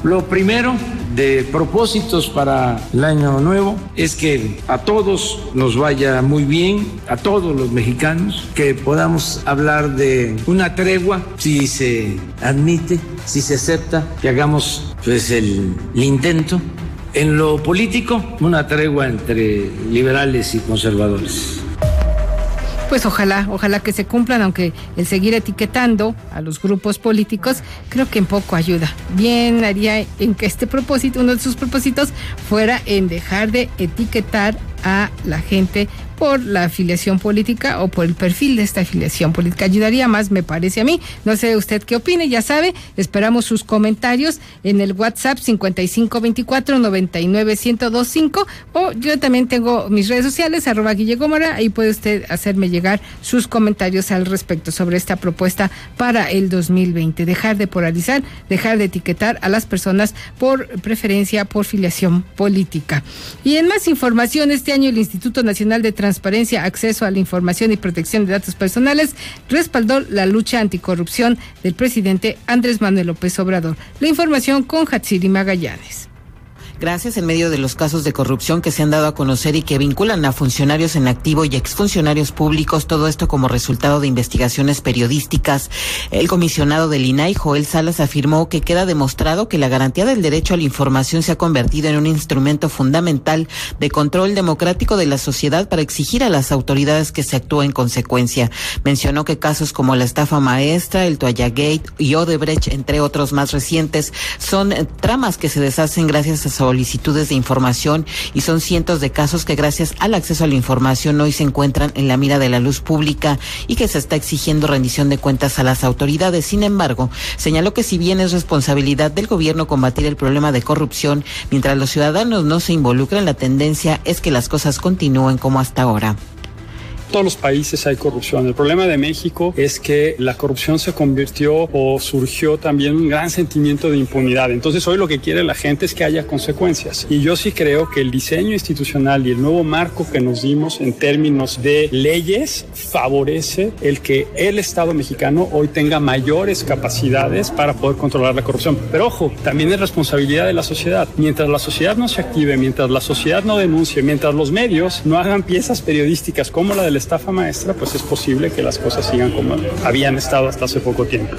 Lo primero de propósitos para el año nuevo es que a todos nos vaya muy bien, a todos los mexicanos, que podamos hablar de una tregua, si se admite, si se acepta, que hagamos pues el, el intento. En lo político, una tregua entre liberales y conservadores pues ojalá, ojalá que se cumplan, aunque el seguir etiquetando a los grupos políticos creo que en poco ayuda. Bien haría en que este propósito, uno de sus propósitos, fuera en dejar de etiquetar a la gente por la afiliación política o por el perfil de esta afiliación política. Ayudaría más, me parece a mí. No sé usted qué opine, ya sabe, esperamos sus comentarios en el WhatsApp 5524-99125 o yo también tengo mis redes sociales, arroba Guille ahí puede usted hacerme llegar sus comentarios al respecto sobre esta propuesta para el 2020. Dejar de polarizar, dejar de etiquetar a las personas por preferencia, por filiación política. Y en más información, este año el Instituto Nacional de Transparencia, Acceso a la Información y Protección de Datos Personales respaldó la lucha anticorrupción del presidente Andrés Manuel López Obrador. La información con Hatsiri Magallanes. Gracias en medio de los casos de corrupción que se han dado a conocer y que vinculan a funcionarios en activo y exfuncionarios públicos, todo esto como resultado de investigaciones periodísticas. El comisionado del INAI, Joel Salas, afirmó que queda demostrado que la garantía del derecho a la información se ha convertido en un instrumento fundamental de control democrático de la sociedad para exigir a las autoridades que se actúe en consecuencia. Mencionó que casos como la estafa maestra, el Toalla Gate y Odebrecht, entre otros más recientes, son tramas que se deshacen gracias a solicitudes de información y son cientos de casos que gracias al acceso a la información hoy se encuentran en la mira de la luz pública y que se está exigiendo rendición de cuentas a las autoridades. Sin embargo, señaló que si bien es responsabilidad del gobierno combatir el problema de corrupción, mientras los ciudadanos no se involucren, la tendencia es que las cosas continúen como hasta ahora. Todos los países hay corrupción. El problema de México es que la corrupción se convirtió o surgió también un gran sentimiento de impunidad. Entonces hoy lo que quiere la gente es que haya consecuencias. Y yo sí creo que el diseño institucional y el nuevo marco que nos dimos en términos de leyes favorece el que el Estado mexicano hoy tenga mayores capacidades para poder controlar la corrupción. Pero ojo, también es responsabilidad de la sociedad. Mientras la sociedad no se active, mientras la sociedad no denuncie, mientras los medios no hagan piezas periodísticas como la de la estafa maestra, pues es posible que las cosas sigan como habían estado hasta hace poco tiempo.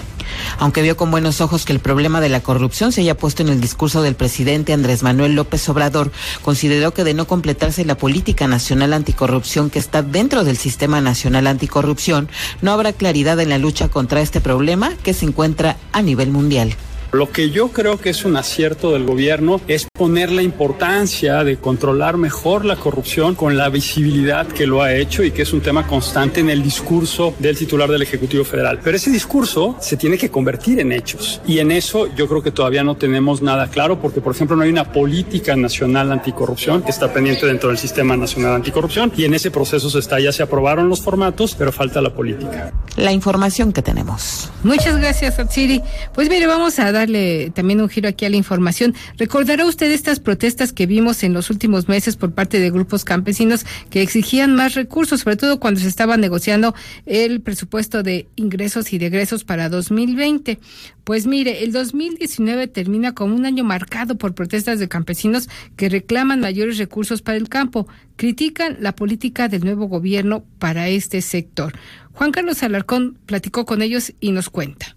Aunque vio con buenos ojos que el problema de la corrupción se haya puesto en el discurso del presidente Andrés Manuel López Obrador, consideró que de no completarse la política nacional anticorrupción que está dentro del sistema nacional anticorrupción, no habrá claridad en la lucha contra este problema que se encuentra a nivel mundial. Lo que yo creo que es un acierto del gobierno es poner la importancia de controlar mejor la corrupción con la visibilidad que lo ha hecho y que es un tema constante en el discurso del titular del Ejecutivo Federal. Pero ese discurso se tiene que convertir en hechos y en eso yo creo que todavía no tenemos nada claro porque, por ejemplo, no hay una política nacional anticorrupción que está pendiente dentro del Sistema Nacional Anticorrupción y en ese proceso se está, ya se aprobaron los formatos, pero falta la política. La información que tenemos. Muchas gracias, Atsiri. Pues mire, vamos a darle también un giro aquí a la información. ¿Recordará usted estas protestas que vimos en los últimos meses por parte de grupos campesinos que exigían más recursos, sobre todo cuando se estaba negociando el presupuesto de ingresos y de egresos para 2020? Pues mire, el 2019 termina como un año marcado por protestas de campesinos que reclaman mayores recursos para el campo, critican la política del nuevo gobierno para este sector. Juan Carlos Alarcón platicó con ellos y nos cuenta.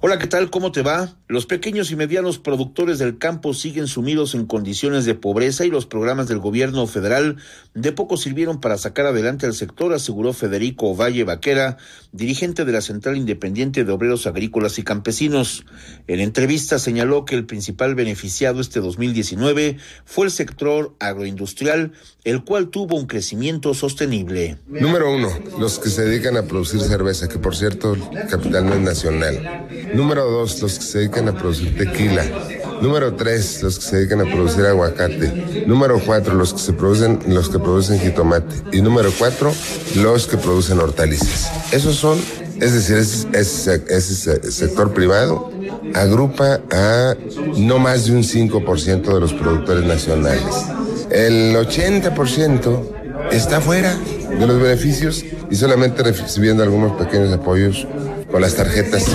Hola, ¿qué tal? ¿Cómo te va? Los pequeños y medianos productores del campo siguen sumidos en condiciones de pobreza y los programas del gobierno federal de poco sirvieron para sacar adelante al sector, aseguró Federico Valle Vaquera, dirigente de la Central Independiente de Obreros Agrícolas y Campesinos. En entrevista señaló que el principal beneficiado este 2019 fue el sector agroindustrial, el cual tuvo un crecimiento sostenible. Número uno, los que se dedican a producir cerveza, que por cierto, capital no es nacional. Número dos, los que se dedican a producir tequila. Número tres, los que se dedican a producir aguacate. Número cuatro, los que se producen, los que producen jitomate. Y número cuatro, los que producen hortalizas. Esos son, es decir, ese, ese sector privado agrupa a no más de un 5% de los productores nacionales. El 80% está fuera de los beneficios y solamente recibiendo algunos pequeños apoyos con las tarjetas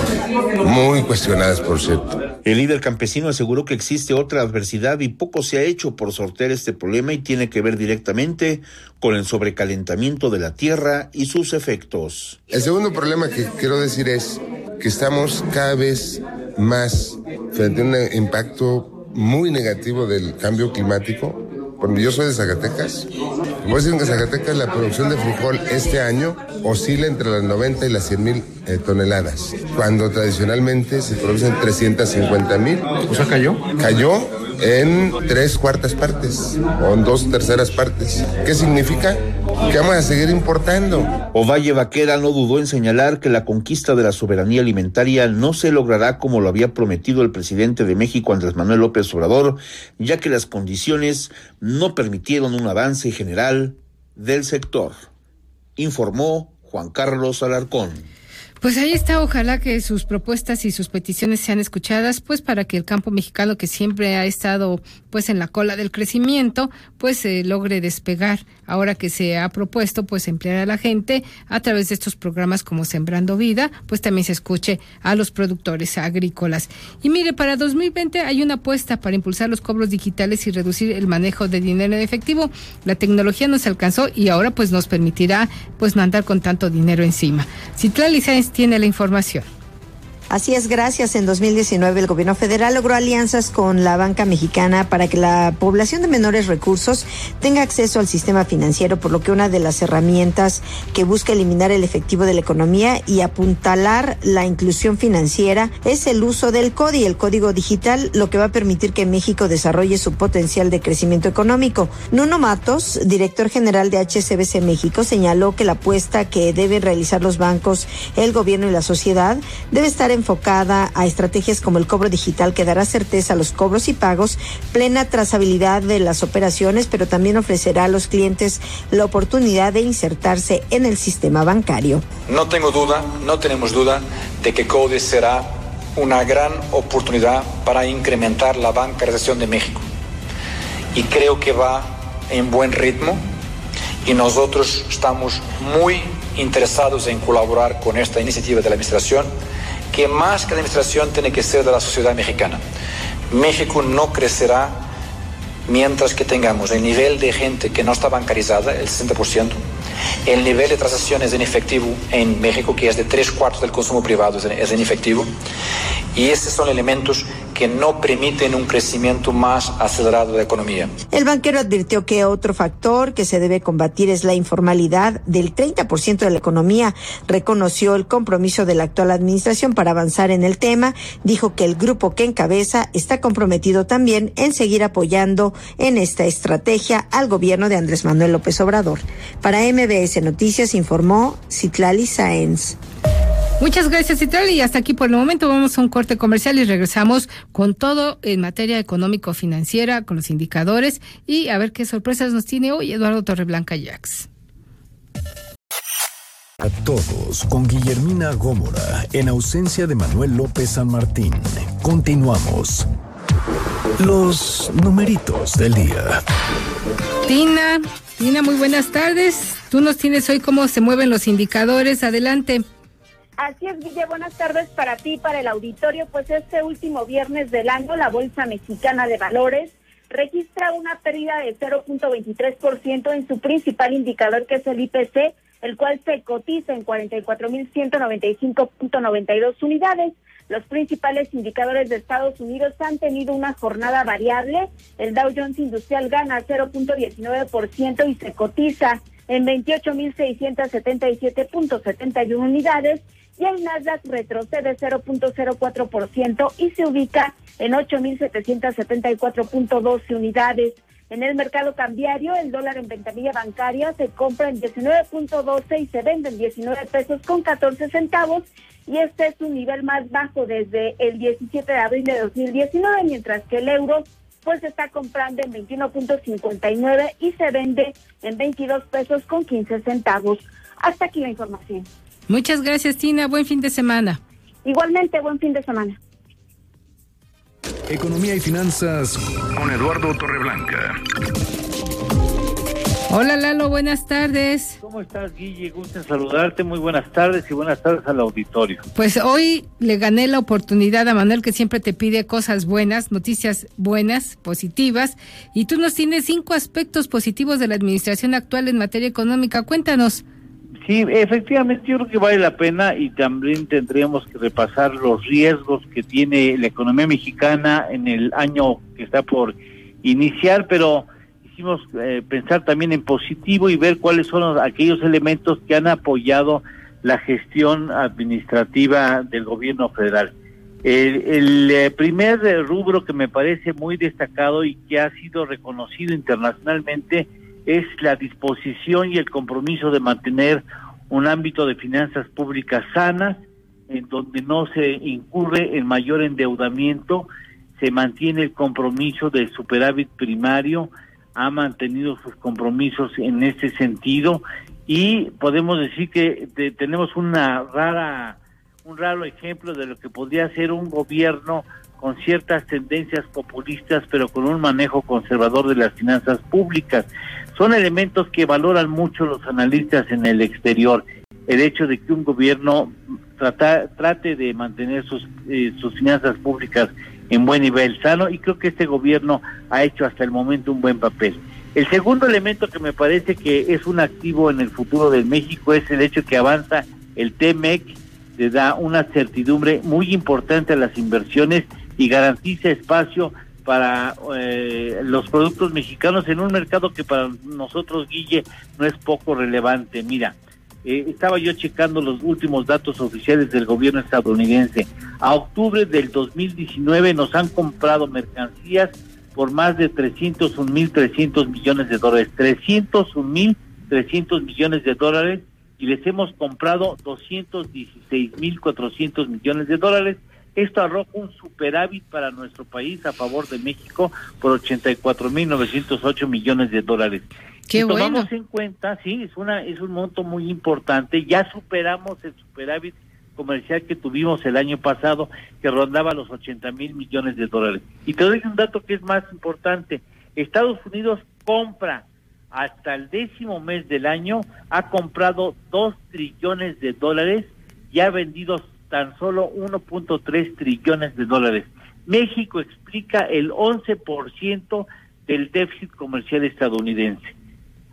muy cuestionadas, por cierto. El líder campesino aseguró que existe otra adversidad y poco se ha hecho por sortear este problema y tiene que ver directamente con el sobrecalentamiento de la tierra y sus efectos. El segundo problema que quiero decir es que estamos cada vez más frente a un impacto muy negativo del cambio climático cuando yo soy de Zacatecas, voy a decir que Zacatecas la producción de frijol este año oscila entre las 90 y las 100 mil eh, toneladas, cuando tradicionalmente se producen 350 mil. ¿O sea, cayó? Cayó en tres cuartas partes o en dos terceras partes. ¿Qué significa? Que vamos a seguir importando. Ovalle Vaquera no dudó en señalar que la conquista de la soberanía alimentaria no se logrará como lo había prometido el presidente de México, Andrés Manuel López Obrador, ya que las condiciones no permitieron un avance general del sector, informó Juan Carlos Alarcón. Pues ahí está, ojalá que sus propuestas y sus peticiones sean escuchadas, pues para que el campo mexicano que siempre ha estado pues en la cola del crecimiento, pues se logre despegar. Ahora que se ha propuesto pues emplear a la gente a través de estos programas como Sembrando Vida, pues también se escuche a los productores agrícolas. Y mire, para 2020 hay una apuesta para impulsar los cobros digitales y reducir el manejo de dinero en efectivo. La tecnología nos alcanzó y ahora pues nos permitirá pues no andar con tanto dinero encima. Citlali Sáenz tiene la información. Así es, gracias. En 2019 el gobierno federal logró alianzas con la banca mexicana para que la población de menores recursos tenga acceso al sistema financiero, por lo que una de las herramientas que busca eliminar el efectivo de la economía y apuntalar la inclusión financiera es el uso del CODI, el código digital, lo que va a permitir que México desarrolle su potencial de crecimiento económico. Nuno Matos, director general de HCBC México, señaló que la apuesta que deben realizar los bancos, el gobierno y la sociedad debe estar en enfocada a estrategias como el cobro digital que dará certeza a los cobros y pagos, plena trazabilidad de las operaciones, pero también ofrecerá a los clientes la oportunidad de insertarse en el sistema bancario. No tengo duda, no tenemos duda de que CODE será una gran oportunidad para incrementar la bancarización de México. Y creo que va en buen ritmo y nosotros estamos muy interesados en colaborar con esta iniciativa de la Administración, que más que la Administración tiene que ser de la sociedad mexicana. México no crecerá mientras que tengamos el nivel de gente que no está bancarizada, el 60%, el nivel de transacciones en efectivo en México, que es de tres cuartos del consumo privado, es en efectivo, y esos son elementos que no permiten un crecimiento más acelerado de la economía. El banquero advirtió que otro factor que se debe combatir es la informalidad del 30% de la economía. Reconoció el compromiso de la actual administración para avanzar en el tema. Dijo que el grupo que encabeza está comprometido también en seguir apoyando en esta estrategia al gobierno de Andrés Manuel López Obrador. Para MBS Noticias informó Citlali Sáenz. Muchas gracias, Citral. Y hasta aquí por el momento vamos a un corte comercial y regresamos con todo en materia económico-financiera, con los indicadores y a ver qué sorpresas nos tiene hoy Eduardo Torreblanca Jax. A todos con Guillermina Gómora, en ausencia de Manuel López San Martín. Continuamos. Los numeritos del día. Tina, Tina, muy buenas tardes. Tú nos tienes hoy cómo se mueven los indicadores. Adelante. Así es, Guille, buenas tardes para ti, para el auditorio. Pues este último viernes del año, la Bolsa Mexicana de Valores registra una pérdida de 0.23% en su principal indicador, que es el IPC, el cual se cotiza en 44.195.92 unidades. Los principales indicadores de Estados Unidos han tenido una jornada variable. El Dow Jones Industrial gana 0.19% y se cotiza en 28.677.71 unidades y el Nasdaq retrocede 0.04% y se ubica en 8.774.12 unidades. En el mercado cambiario, el dólar en ventanilla bancaria se compra en 19.12 y se vende en 19 pesos con 14 centavos y este es un nivel más bajo desde el 17 de abril de 2019, mientras que el euro pues se está comprando en 21.59 y se vende en 22 pesos con 15 centavos. Hasta aquí la información. Muchas gracias, Tina. Buen fin de semana. Igualmente, buen fin de semana. Economía y finanzas con Eduardo Torreblanca. Hola Lalo, buenas tardes. ¿Cómo estás, Guille? Gusto en saludarte. Muy buenas tardes y buenas tardes al auditorio. Pues hoy le gané la oportunidad a Manuel, que siempre te pide cosas buenas, noticias buenas, positivas, y tú nos tienes cinco aspectos positivos de la administración actual en materia económica. Cuéntanos. Sí, efectivamente yo creo que vale la pena y también tendríamos que repasar los riesgos que tiene la economía mexicana en el año que está por iniciar, pero quisimos eh, pensar también en positivo y ver cuáles son aquellos elementos que han apoyado la gestión administrativa del gobierno federal. El, eh, primer rubro que me parece muy destacado y que ha sido reconocido internacionalmente es la disposición y el compromiso de mantener un ámbito de finanzas públicas sanas, en donde no se incurre en mayor endeudamiento, se mantiene el compromiso del superávit primario, ha mantenido sus compromisos en ese sentido y podemos decir que tenemos una rara un raro ejemplo de lo que podría ser un gobierno con ciertas tendencias populistas pero con un manejo conservador de las finanzas públicas son elementos que valoran mucho los analistas en el exterior el hecho de que un gobierno trate de mantener sus eh, sus finanzas públicas en buen nivel sano y creo que este gobierno ha hecho hasta el momento un buen papel. El segundo elemento que me parece que es un activo en el futuro de México es el hecho que avanza el TMEC, le da una certidumbre muy importante a las inversiones y garantiza espacio para eh, los productos mexicanos en un mercado que para nosotros, Guille, no es poco relevante. Mira, eh, estaba yo checando los últimos datos oficiales del gobierno estadounidense. A octubre del 2019 nos han comprado mercancías por más de 301.300 millones de dólares. 301.300 millones de dólares y les hemos comprado 216.400 millones de dólares. Esto arroja un superávit para nuestro país a favor de México por 84.908 millones de dólares. Qué si bueno. tomamos en cuenta, sí, es una es un monto muy importante. Ya superamos el superávit comercial que tuvimos el año pasado, que rondaba los 80 mil millones de dólares. Y te doy un dato que es más importante. Estados Unidos compra hasta el décimo mes del año, ha comprado 2 trillones de dólares y ha vendido tan solo 1.3 trillones de dólares. México explica el 11% del déficit comercial estadounidense.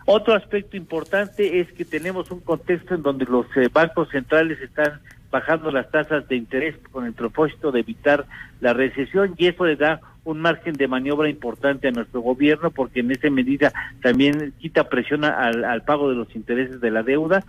Otro aspecto importante es que tenemos un contexto en donde los eh, bancos centrales están bajando las tasas de interés con el propósito de evitar la recesión y eso le da un margen de maniobra importante a nuestro gobierno porque en esa medida también quita presión al, al pago de los intereses de la deuda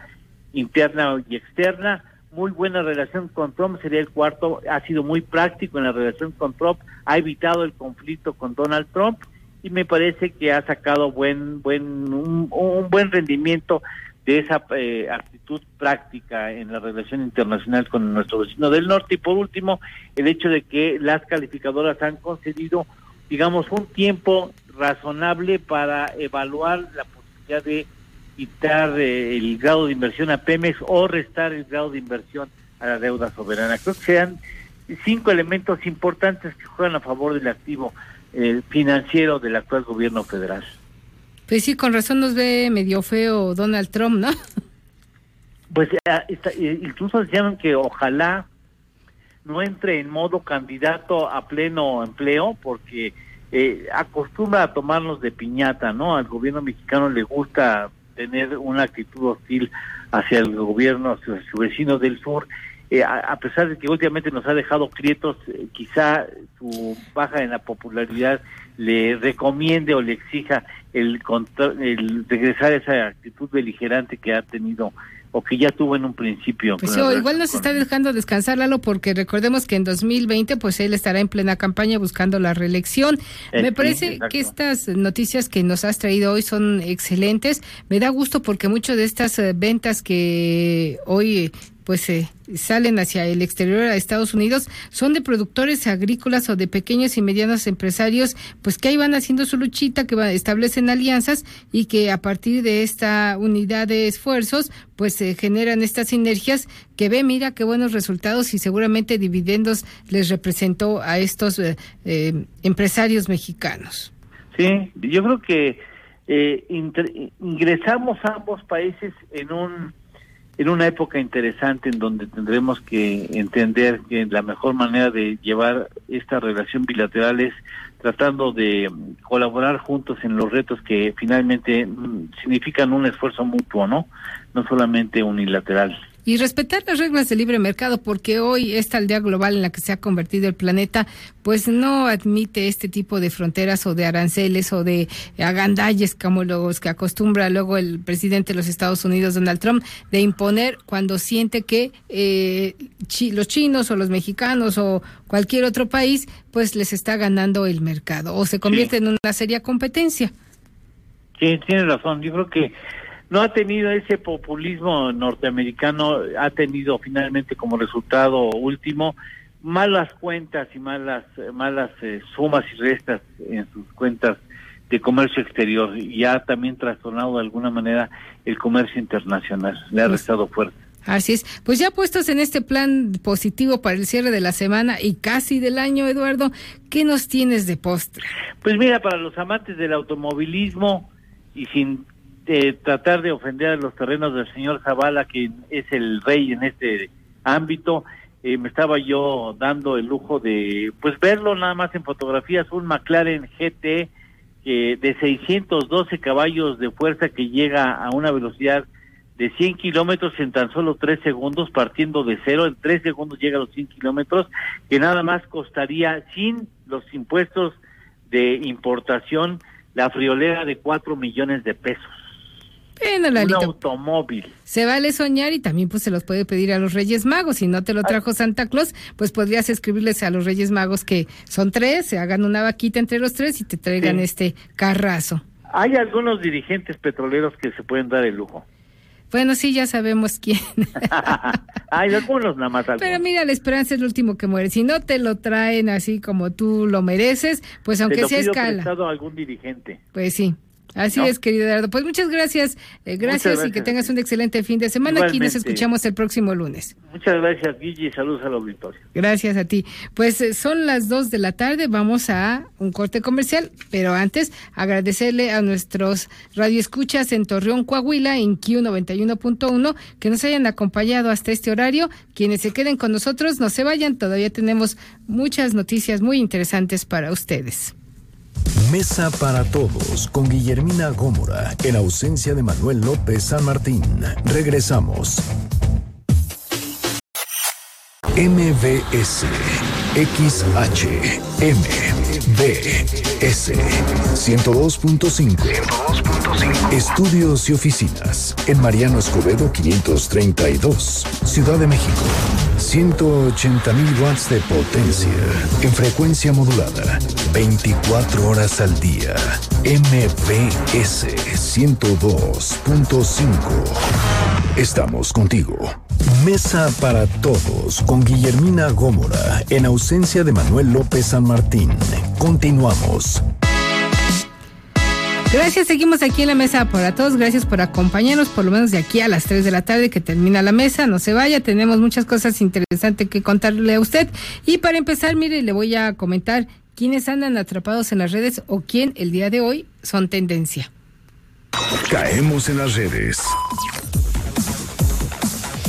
interna y externa. Muy buena relación con Trump sería el cuarto, ha sido muy práctico en la relación con Trump, ha evitado el conflicto con Donald Trump y me parece que ha sacado buen buen un, buen rendimiento de esa eh, actitud práctica en la relación internacional con nuestro vecino del norte. Y por último el hecho de que las calificadoras han concedido digamos un tiempo razonable para evaluar la posibilidad de quitar eh, el grado de inversión a Pemex o restar el grado de inversión a la deuda soberana creo que sean cinco elementos importantes que juegan a favor del activo eh, financiero del actual gobierno federal. Pues sí, con razón nos ve medio feo Donald Trump, ¿no? Pues está, incluso decían que ojalá no entre en modo candidato a pleno empleo porque eh, acostumbra a tomarnos de piñata, ¿no? Al gobierno mexicano le gusta tener una actitud hostil hacia el gobierno, hacia su vecino del sur. Eh, a, a, pesar de que últimamente nos ha dejado quietos, eh, quizá su baja en la popularidad le recomiende o le exija el, el regresar a esa actitud beligerante que ha tenido o que ya tuvo en un principio. Pues sí, igual nos está dejando descansar Lalo porque recordemos que en 2020 pues él estará en plena campaña buscando la reelección. Eh, Me sí, parece exacto. que estas noticias que nos has traído hoy son excelentes. Me da gusto porque muchas de estas eh, ventas que hoy pues eh, salen hacia el exterior a Estados Unidos son de productores agrícolas o de pequeños y medianos empresarios pues que ahí van haciendo su luchita que va, establecen alianzas y que a partir de esta unidad de esfuerzos pues se generan estas sinergias que ve mira qué buenos resultados y seguramente dividendos les representó a estos eh, eh, empresarios mexicanos. Sí yo creo que eh, ingresamos ambos países en un en una época interesante en donde tendremos que entender que la mejor manera de llevar esta relación bilateral es tratando de colaborar juntos en los retos que finalmente significan un esfuerzo mutuo, ¿no? No solamente unilateral y respetar las reglas del libre mercado, porque hoy esta aldea global en la que se ha convertido el planeta, pues no admite este tipo de fronteras o de aranceles o de agandalles como los que acostumbra luego el presidente de los Estados Unidos, Donald Trump, de imponer cuando siente que eh, chi los chinos o los mexicanos o cualquier otro país, pues les está ganando el mercado o se convierte sí. en una seria competencia. Sí, tiene razón. Yo creo que no ha tenido ese populismo norteamericano, ha tenido finalmente como resultado último malas cuentas y malas malas eh, sumas y restas en sus cuentas de comercio exterior y ha también trastornado de alguna manera el comercio internacional, le ha restado fuerte. Así es. Pues ya puestos en este plan positivo para el cierre de la semana y casi del año, Eduardo, ¿qué nos tienes de postre? Pues mira, para los amantes del automovilismo y sin eh, tratar de ofender a los terrenos del señor Zavala, que es el rey en este ámbito, eh, me estaba yo dando el lujo de pues verlo nada más en fotografías, un McLaren GT eh, de 612 caballos de fuerza que llega a una velocidad de 100 kilómetros en tan solo 3 segundos, partiendo de cero, en 3 segundos llega a los 100 kilómetros, que nada más costaría sin los impuestos de importación la friolera de 4 millones de pesos. Bueno, Lalito, un automóvil. Se vale soñar y también pues se los puede pedir a los Reyes Magos. Si no te lo trajo Santa Claus, pues podrías escribirles a los Reyes Magos que son tres, se hagan una vaquita entre los tres y te traigan sí. este carrazo. Hay algunos dirigentes petroleros que se pueden dar el lujo. Bueno, sí, ya sabemos quién. <laughs> Hay algunos nada más. Pero mira, la esperanza es el último que muere. Si no te lo traen así como tú lo mereces, pues aunque sea escala. algún dirigente. Pues sí. Así es, querido Eduardo. Pues muchas gracias, eh, gracias, y que tengas un excelente fin de semana. Aquí nos escuchamos el próximo lunes. Muchas gracias, Guille, saludos al auditorio. Gracias a ti. Pues eh, son las dos de la tarde, vamos a un corte comercial, pero antes agradecerle a nuestros radioescuchas en Torreón, Coahuila, en Q91.1, que nos hayan acompañado hasta este horario. Quienes se queden con nosotros, no se vayan, todavía tenemos muchas noticias muy interesantes para ustedes. Mesa para Todos con Guillermina Gómora, en ausencia de Manuel López San Martín. Regresamos. MBS XH MBS 102.5 Estudios y oficinas en Mariano Escobedo 532, Ciudad de México. 180 mil watts de potencia en frecuencia modulada, 24 horas al día. MBS 102.5. Estamos contigo. Mesa para todos con Guillermina Gómora en ausencia de Manuel López San Martín. Continuamos. Gracias, seguimos aquí en la mesa para todos. Gracias por acompañarnos, por lo menos de aquí a las 3 de la tarde que termina la mesa. No se vaya, tenemos muchas cosas interesantes que contarle a usted. Y para empezar, mire, le voy a comentar quiénes andan atrapados en las redes o quién el día de hoy son tendencia. Caemos en las redes.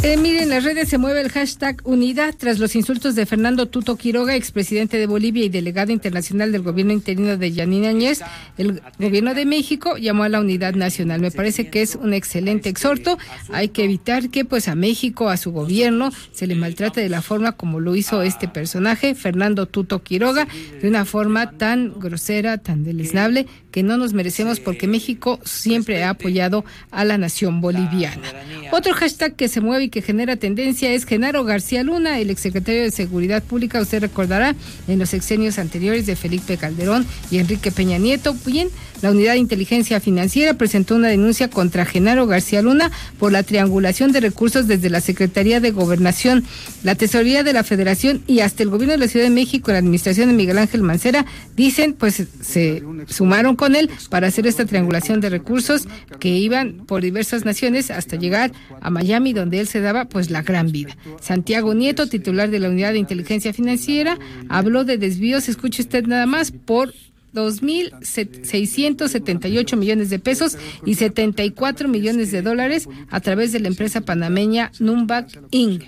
Eh, miren, en las redes se mueve el hashtag unidad tras los insultos de Fernando Tuto Quiroga, expresidente de Bolivia y delegado internacional del gobierno interino de Yanina Añez. El gobierno de México llamó a la unidad nacional. Me parece que es un excelente exhorto. Hay que evitar que pues a México, a su gobierno, se le maltrate de la forma como lo hizo este personaje, Fernando Tuto Quiroga, de una forma tan grosera, tan deleznable, que no nos merecemos porque México siempre ha apoyado a la nación boliviana. Otro hashtag que se mueve y que genera tendencia es Genaro García Luna, el exsecretario de Seguridad Pública. Usted recordará en los sexenios anteriores de Felipe Calderón y Enrique Peña Nieto. Bien, la Unidad de Inteligencia Financiera presentó una denuncia contra Genaro García Luna por la triangulación de recursos desde la Secretaría de Gobernación, la Tesorería de la Federación y hasta el Gobierno de la Ciudad de México, la administración de Miguel Ángel Mancera, dicen, pues se sumaron con él para hacer esta triangulación de recursos que iban por diversas naciones hasta llegar a Miami, donde él se daba pues la gran vida. Santiago Nieto, titular de la Unidad de Inteligencia Financiera, habló de desvíos, escuche usted nada más, por 2.678 millones de pesos y 74 millones de dólares a través de la empresa panameña Numbac Inc.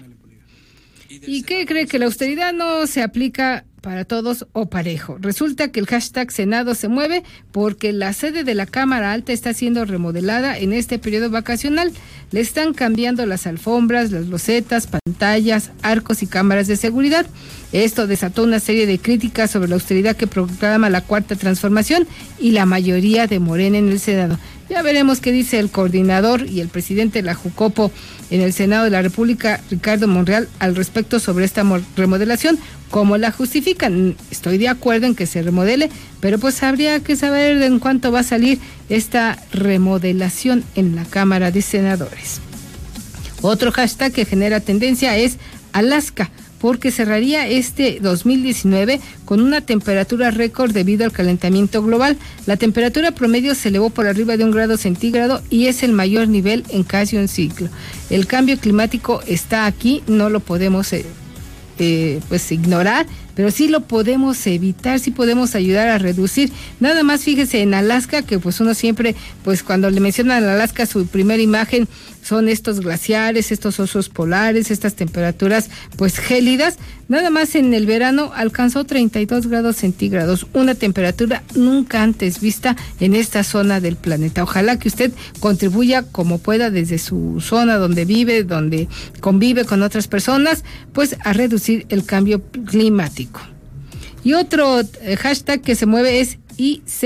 ¿Y qué cree que la austeridad no se aplica para todos o parejo. Resulta que el hashtag Senado se mueve porque la sede de la Cámara Alta está siendo remodelada en este periodo vacacional. Le están cambiando las alfombras, las losetas, pantallas, arcos y cámaras de seguridad. Esto desató una serie de críticas sobre la austeridad que proclama la cuarta transformación y la mayoría de Morena en el Senado. Ya veremos qué dice el coordinador y el presidente de la Jucopo en el Senado de la República, Ricardo Monreal, al respecto sobre esta remodelación, cómo la justifican. Estoy de acuerdo en que se remodele, pero pues habría que saber en cuánto va a salir esta remodelación en la Cámara de Senadores. Otro hashtag que genera tendencia es Alaska porque cerraría este 2019 con una temperatura récord debido al calentamiento global. La temperatura promedio se elevó por arriba de un grado centígrado y es el mayor nivel en casi un ciclo. El cambio climático está aquí, no lo podemos eh, eh, pues ignorar pero sí lo podemos evitar, sí podemos ayudar a reducir. Nada más fíjese en Alaska, que pues uno siempre, pues cuando le mencionan Alaska, su primera imagen son estos glaciares, estos osos polares, estas temperaturas pues gélidas. Nada más en el verano alcanzó 32 grados centígrados, una temperatura nunca antes vista en esta zona del planeta. Ojalá que usted contribuya como pueda desde su zona donde vive, donde convive con otras personas, pues a reducir el cambio climático. Y otro eh, hashtag que se mueve es IZ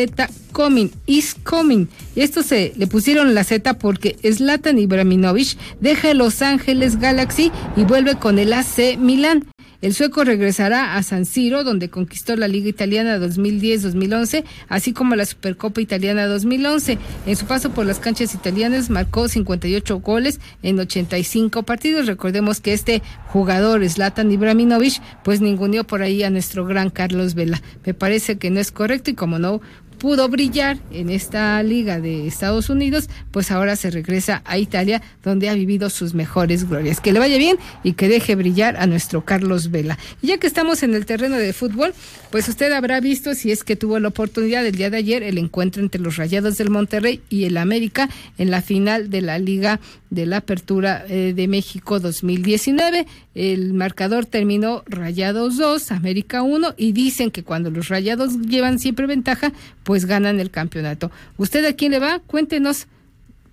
Coming, is coming. Esto se le pusieron la Z porque Zlatan Ibrahimovic deja Los Ángeles Galaxy y vuelve con el AC Milan. El sueco regresará a San Siro, donde conquistó la Liga Italiana 2010-2011, así como la Supercopa Italiana 2011. En su paso por las canchas italianas marcó 58 goles en 85 partidos. Recordemos que este jugador, Zlatan Ibrahimovic, pues ninguneó por ahí a nuestro gran Carlos Vela. Me parece que no es correcto y como no pudo brillar en esta liga de Estados Unidos, pues ahora se regresa a Italia, donde ha vivido sus mejores glorias. Que le vaya bien y que deje brillar a nuestro Carlos Vela. Y ya que estamos en el terreno de fútbol, pues usted habrá visto, si es que tuvo la oportunidad el día de ayer, el encuentro entre los Rayados del Monterrey y el América en la final de la Liga de la Apertura eh, de México 2019. El marcador terminó Rayados 2, América 1 y dicen que cuando los Rayados llevan siempre ventaja, pues ganan el campeonato. ¿Usted a quién le va? Cuéntenos.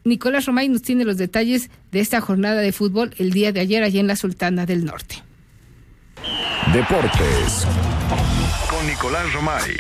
Nicolás Romay nos tiene los detalles de esta jornada de fútbol el día de ayer allá en la Sultana del Norte. Deportes con Nicolás Romay.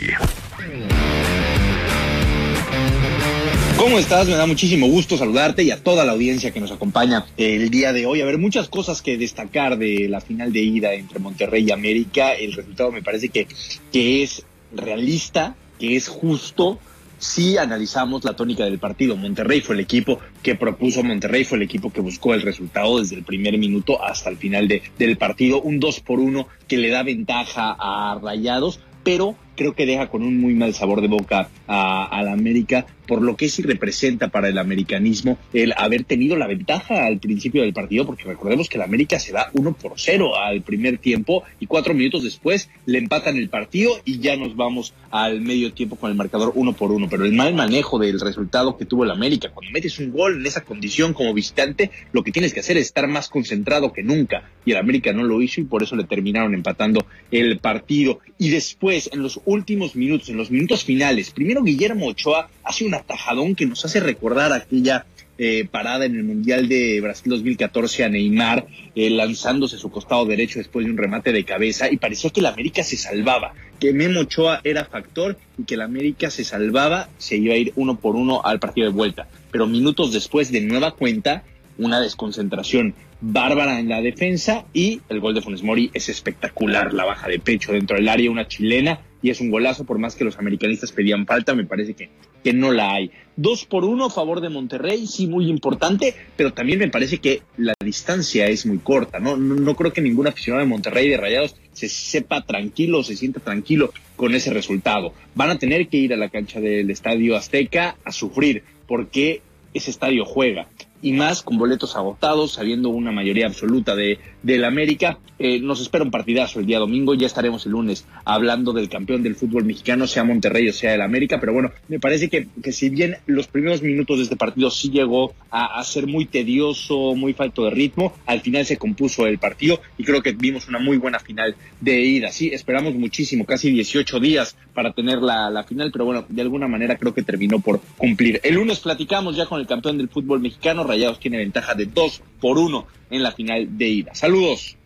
¿Cómo estás? Me da muchísimo gusto saludarte y a toda la audiencia que nos acompaña el día de hoy. A ver, muchas cosas que destacar de la final de ida entre Monterrey y América. El resultado me parece que, que es realista, que es justo si analizamos la tónica del partido. Monterrey fue el equipo que propuso, Monterrey fue el equipo que buscó el resultado desde el primer minuto hasta el final de, del partido. Un 2 por 1 que le da ventaja a Rayados, pero creo que deja con un muy mal sabor de boca a, la América por lo que sí representa para el americanismo el haber tenido la ventaja al principio del partido, porque recordemos que la América se da uno por cero al primer tiempo y cuatro minutos después le empatan el partido y ya nos vamos al medio tiempo con el marcador uno por uno. Pero el mal manejo del resultado que tuvo el América, cuando metes un gol en esa condición como visitante, lo que tienes que hacer es estar más concentrado que nunca. Y el América no lo hizo y por eso le terminaron empatando el partido. Y después, en los últimos minutos, en los minutos finales, primero Guillermo Ochoa hace un atajadón que nos hace recordar aquella eh, parada en el Mundial de Brasil 2014 a Neymar, eh, lanzándose su costado derecho después de un remate de cabeza y parecía que la América se salvaba, que Memo Ochoa era factor y que la América se salvaba, se iba a ir uno por uno al partido de vuelta. Pero minutos después, de nueva cuenta, una desconcentración bárbara en la defensa y el gol de Funes Mori es espectacular, la baja de pecho dentro del área, una chilena y es un golazo, por más que los americanistas pedían falta, me parece que, que no la hay. Dos por uno a favor de Monterrey, sí, muy importante, pero también me parece que la distancia es muy corta, ¿no? No, creo que ningún aficionado de Monterrey de Rayados se sepa tranquilo, se sienta tranquilo con ese resultado. Van a tener que ir a la cancha del Estadio Azteca a sufrir, porque ese estadio juega y más con boletos agotados, sabiendo una mayoría absoluta de del América. Eh, nos espera un partidazo el día domingo, ya estaremos el lunes hablando del campeón del fútbol mexicano, sea Monterrey o sea el América, pero bueno, me parece que, que si bien los primeros minutos de este partido sí llegó a, ser muy tedioso, muy falto de ritmo, al final se compuso el partido y creo que vimos una muy buena final de ida. Sí, esperamos muchísimo, casi 18 días para tener la, la final, pero bueno, de alguna manera creo que terminó por cumplir. El lunes platicamos ya con el campeón del fútbol mexicano, Rayados tiene ventaja de dos por uno en la final de ida. Saludos.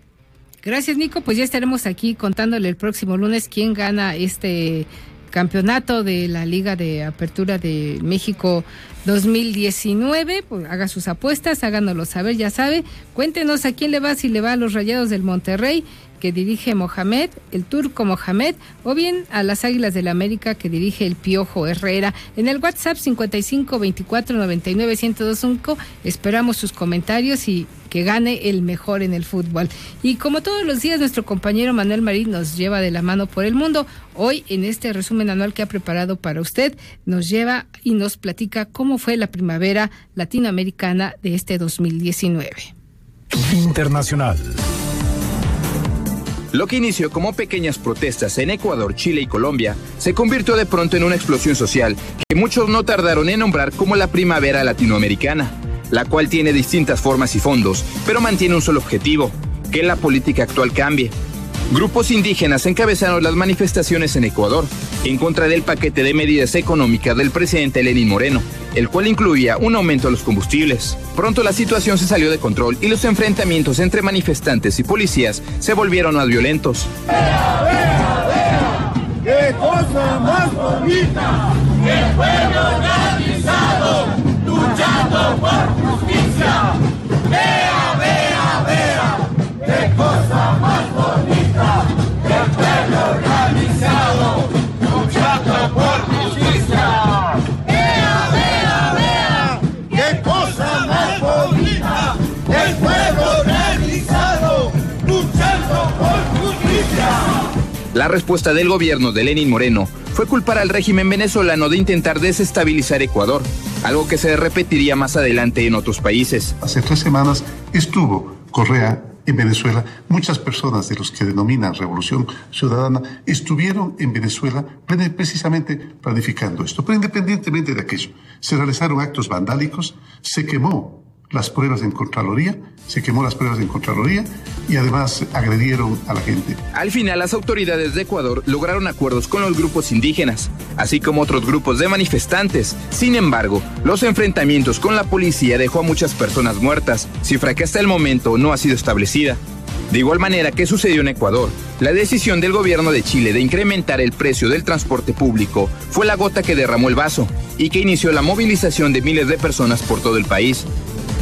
Gracias, Nico. Pues ya estaremos aquí contándole el próximo lunes quién gana este campeonato de la Liga de Apertura de México 2019. Pues haga sus apuestas, háganoslo saber, ya sabe. Cuéntenos a quién le va, si le va a los Rayados del Monterrey que dirige Mohamed, el turco Mohamed, o bien a las Águilas del la América que dirige el Piojo Herrera. En el WhatsApp 55 24 99 1025 esperamos sus comentarios y que gane el mejor en el fútbol. Y como todos los días, nuestro compañero Manuel Marín nos lleva de la mano por el mundo. Hoy, en este resumen anual que ha preparado para usted, nos lleva y nos platica cómo fue la primavera latinoamericana de este 2019. Internacional. Lo que inició como pequeñas protestas en Ecuador, Chile y Colombia se convirtió de pronto en una explosión social que muchos no tardaron en nombrar como la primavera latinoamericana, la cual tiene distintas formas y fondos, pero mantiene un solo objetivo, que la política actual cambie, Grupos indígenas encabezaron las manifestaciones en Ecuador en contra del paquete de medidas económicas del presidente Lenín Moreno, el cual incluía un aumento a los combustibles. Pronto la situación se salió de control y los enfrentamientos entre manifestantes y policías se volvieron más violentos. ¡Vea, vea, vea! ¡Qué cosa más bonita! ¡El pueblo organizado luchando por Yeah! La respuesta del gobierno de Lenín Moreno fue culpar al régimen venezolano de intentar desestabilizar Ecuador, algo que se repetiría más adelante en otros países. Hace tres semanas estuvo Correa en Venezuela. Muchas personas de los que denominan Revolución Ciudadana estuvieron en Venezuela precisamente planificando esto. Pero independientemente de aquello, se realizaron actos vandálicos, se quemó las pruebas en Contraloría, se quemó las pruebas en Contraloría y además agredieron a la gente. Al final, las autoridades de Ecuador lograron acuerdos con los grupos indígenas, así como otros grupos de manifestantes. Sin embargo, los enfrentamientos con la policía dejó a muchas personas muertas, cifra que hasta el momento no ha sido establecida. De igual manera que sucedió en Ecuador, la decisión del gobierno de Chile de incrementar el precio del transporte público fue la gota que derramó el vaso y que inició la movilización de miles de personas por todo el país.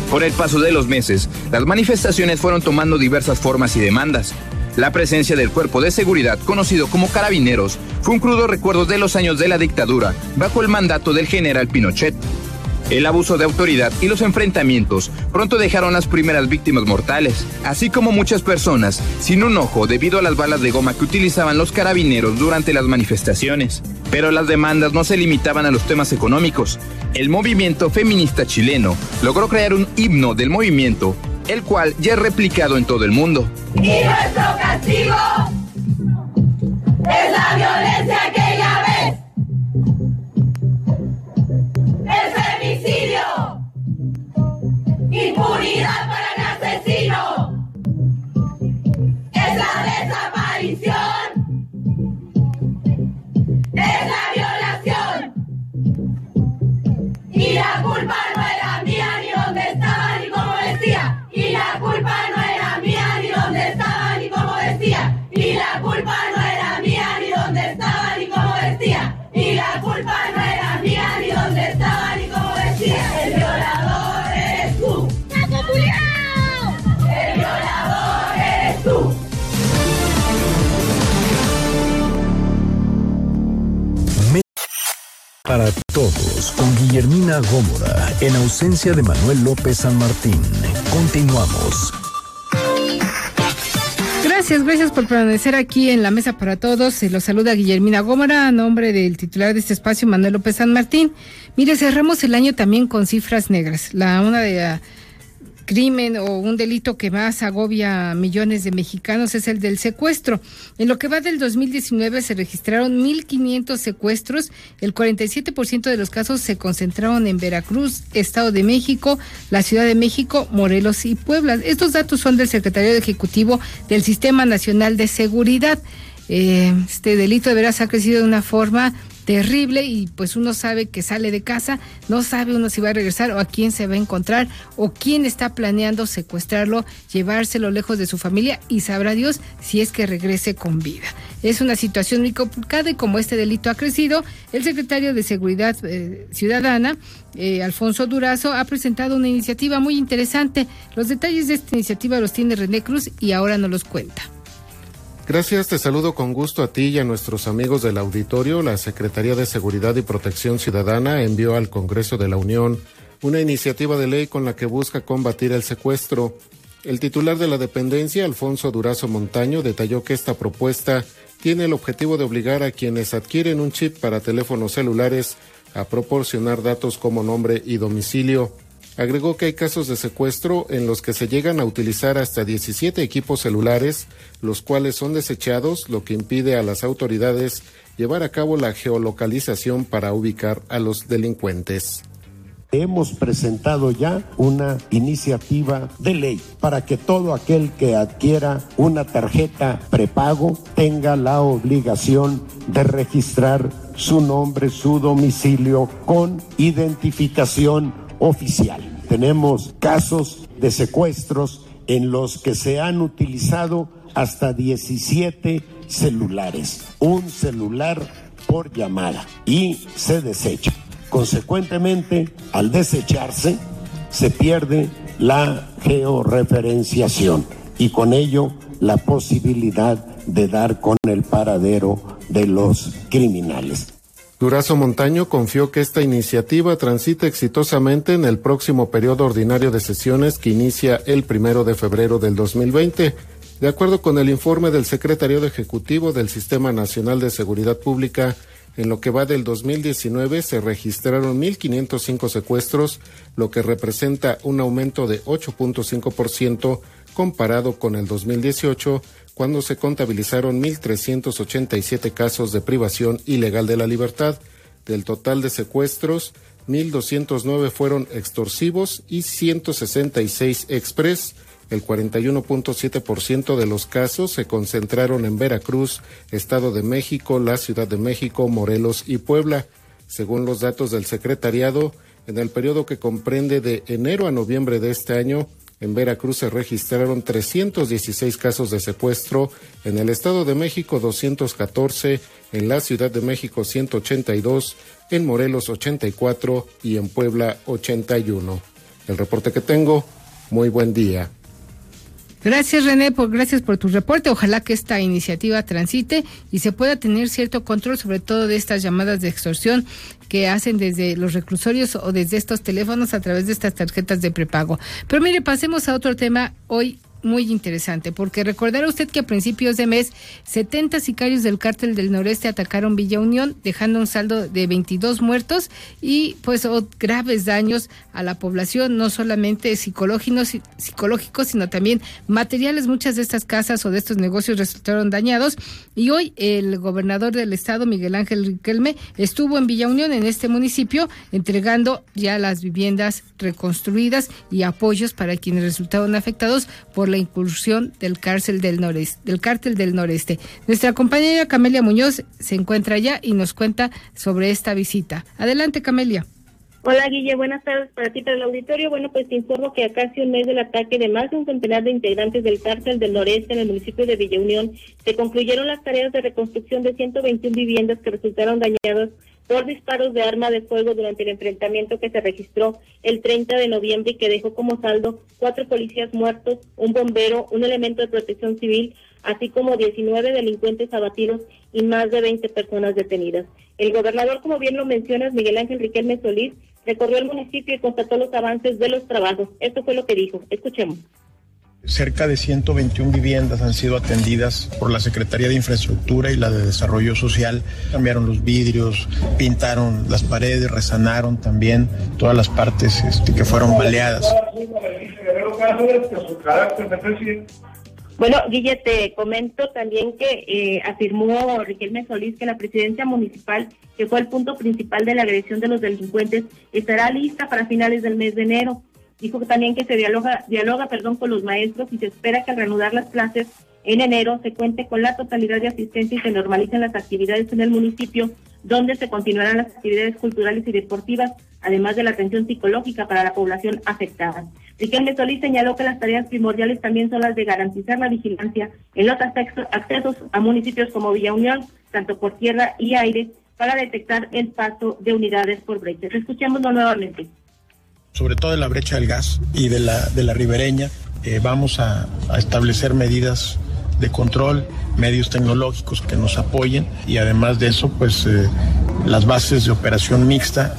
Con el paso de los meses, las manifestaciones fueron tomando diversas formas y demandas. La presencia del cuerpo de seguridad, conocido como carabineros, fue un crudo recuerdo de los años de la dictadura bajo el mandato del general Pinochet. El abuso de autoridad y los enfrentamientos pronto dejaron las primeras víctimas mortales, así como muchas personas sin un ojo debido a las balas de goma que utilizaban los carabineros durante las manifestaciones. Pero las demandas no se limitaban a los temas económicos. El movimiento feminista chileno logró crear un himno del movimiento, el cual ya es replicado en todo el mundo. Y nuestro castigo es la violencia con Guillermina Gómora, en ausencia de Manuel López San Martín. Continuamos. Gracias, gracias por permanecer aquí en la mesa para todos. Se los saluda Guillermina Gómora a nombre del titular de este espacio, Manuel López San Martín. Mire, cerramos el año también con cifras negras. La una de ah, crimen o un delito que más agobia a millones de mexicanos es el del secuestro. En lo que va del 2019 se registraron 1.500 secuestros, el 47% de los casos se concentraron en Veracruz, Estado de México, la Ciudad de México, Morelos y Puebla. Estos datos son del secretario ejecutivo del Sistema Nacional de Seguridad. Eh, este delito de veras ha crecido de una forma terrible y pues uno sabe que sale de casa, no sabe uno si va a regresar o a quién se va a encontrar o quién está planeando secuestrarlo, llevárselo lejos de su familia y sabrá Dios si es que regrese con vida. Es una situación muy complicada y como este delito ha crecido, el secretario de Seguridad eh, Ciudadana, eh, Alfonso Durazo, ha presentado una iniciativa muy interesante. Los detalles de esta iniciativa los tiene René Cruz y ahora nos los cuenta. Gracias, te saludo con gusto a ti y a nuestros amigos del auditorio. La Secretaría de Seguridad y Protección Ciudadana envió al Congreso de la Unión una iniciativa de ley con la que busca combatir el secuestro. El titular de la dependencia, Alfonso Durazo Montaño, detalló que esta propuesta tiene el objetivo de obligar a quienes adquieren un chip para teléfonos celulares a proporcionar datos como nombre y domicilio. Agregó que hay casos de secuestro en los que se llegan a utilizar hasta 17 equipos celulares, los cuales son desechados, lo que impide a las autoridades llevar a cabo la geolocalización para ubicar a los delincuentes. Hemos presentado ya una iniciativa de ley para que todo aquel que adquiera una tarjeta prepago tenga la obligación de registrar su nombre, su domicilio con identificación oficial. Tenemos casos de secuestros en los que se han utilizado hasta 17 celulares, un celular por llamada y se desecha. Consecuentemente, al desecharse, se pierde la georreferenciación y con ello la posibilidad de dar con el paradero de los criminales. Durazo Montaño confió que esta iniciativa transita exitosamente en el próximo periodo ordinario de sesiones que inicia el primero de febrero del 2020 De acuerdo con el informe del secretario ejecutivo del Sistema Nacional de Seguridad Pública, en lo que va del 2019 se registraron 1.505 secuestros, lo que representa un aumento de 8.5% comparado con el 2018, cuando se contabilizaron 1.387 casos de privación ilegal de la libertad. Del total de secuestros, 1.209 fueron extorsivos y 166 express. El 41.7% de los casos se concentraron en Veracruz, Estado de México, la Ciudad de México, Morelos y Puebla. Según los datos del secretariado, en el periodo que comprende de enero a noviembre de este año, en Veracruz se registraron 316 casos de secuestro, en el Estado de México 214, en la Ciudad de México 182, en Morelos 84 y en Puebla 81. El reporte que tengo, muy buen día. Gracias René, por, gracias por tu reporte. Ojalá que esta iniciativa transite y se pueda tener cierto control sobre todo de estas llamadas de extorsión que hacen desde los reclusorios o desde estos teléfonos a través de estas tarjetas de prepago. Pero mire, pasemos a otro tema hoy muy interesante, porque recordará usted que a principios de mes 70 sicarios del cártel del noreste atacaron Villa Unión, dejando un saldo de 22 muertos y pues graves daños a la población, no solamente psicológicos, psicológicos, sino también materiales. Muchas de estas casas o de estos negocios resultaron dañados y hoy el gobernador del estado, Miguel Ángel Riquelme, estuvo en Villa Unión, en este municipio, entregando ya las viviendas reconstruidas y apoyos para quienes resultaron afectados por la incursión del cárcel del noreste, del cártel del noreste. Nuestra compañera Camelia Muñoz se encuentra allá y nos cuenta sobre esta visita. Adelante, Camelia. Hola Guille, buenas tardes para ti, para el auditorio. Bueno, pues te informo que a casi un mes del ataque de más de un centenar de integrantes del cárcel del noreste en el municipio de Villa Unión, se concluyeron las tareas de reconstrucción de 121 viviendas que resultaron dañadas por disparos de arma de fuego durante el enfrentamiento que se registró el 30 de noviembre y que dejó como saldo cuatro policías muertos, un bombero, un elemento de protección civil, así como 19 delincuentes abatidos y más de 20 personas detenidas. El gobernador, como bien lo mencionas, Miguel Ángel Riquelme Solís, recorrió el municipio y constató los avances de los trabajos. Esto fue lo que dijo. Escuchemos. Cerca de 121 viviendas han sido atendidas por la Secretaría de Infraestructura y la de Desarrollo Social. Cambiaron los vidrios, pintaron las paredes, resanaron también todas las partes este, que fueron baleadas. Bueno, Guille, te comento también que eh, afirmó Riquelme Solís que la presidencia municipal, que fue el punto principal de la agresión de los delincuentes, estará lista para finales del mes de enero. Dijo también que se dialoga, dialoga perdón, con los maestros y se espera que al reanudar las clases en enero se cuente con la totalidad de asistencia y se normalicen las actividades en el municipio, donde se continuarán las actividades culturales y deportivas, además de la atención psicológica para la población afectada. Riquelme Solís señaló que las tareas primordiales también son las de garantizar la vigilancia en los accesos a municipios como Villa Unión, tanto por tierra y aire, para detectar el paso de unidades por brechas. Escuchémoslo nuevamente sobre todo de la brecha del gas y de la, de la ribereña. Eh, vamos a, establecer medidas de control, medios tecnológicos que nos apoyen y además de eso, pues eh, las bases de operación mixta.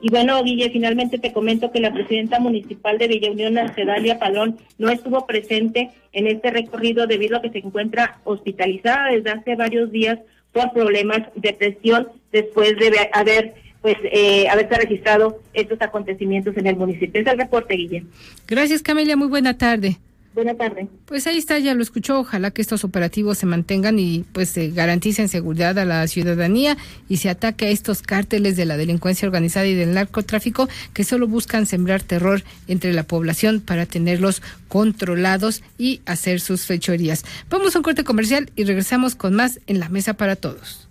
Y bueno, Guille, finalmente te comento que la presidenta municipal de Villa Unión, Arcedalia Palón, no estuvo presente en este recorrido debido a que se encuentra hospitalizada desde hace varios días por problemas de presión después de haber pues eh, haberse registrado estos acontecimientos en el municipio. Es el reporte, Guille. Gracias, Camelia. Muy buena tarde. Buena tarde. Pues ahí está, ya lo escuchó. Ojalá que estos operativos se mantengan y pues se garanticen seguridad a la ciudadanía y se ataque a estos cárteles de la delincuencia organizada y del narcotráfico que solo buscan sembrar terror entre la población para tenerlos controlados y hacer sus fechorías. Vamos a un corte comercial y regresamos con más en la mesa para todos.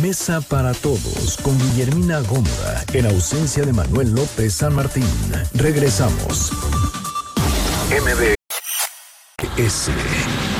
Mesa para todos con Guillermina Gómora en ausencia de Manuel López San Martín. Regresamos. MB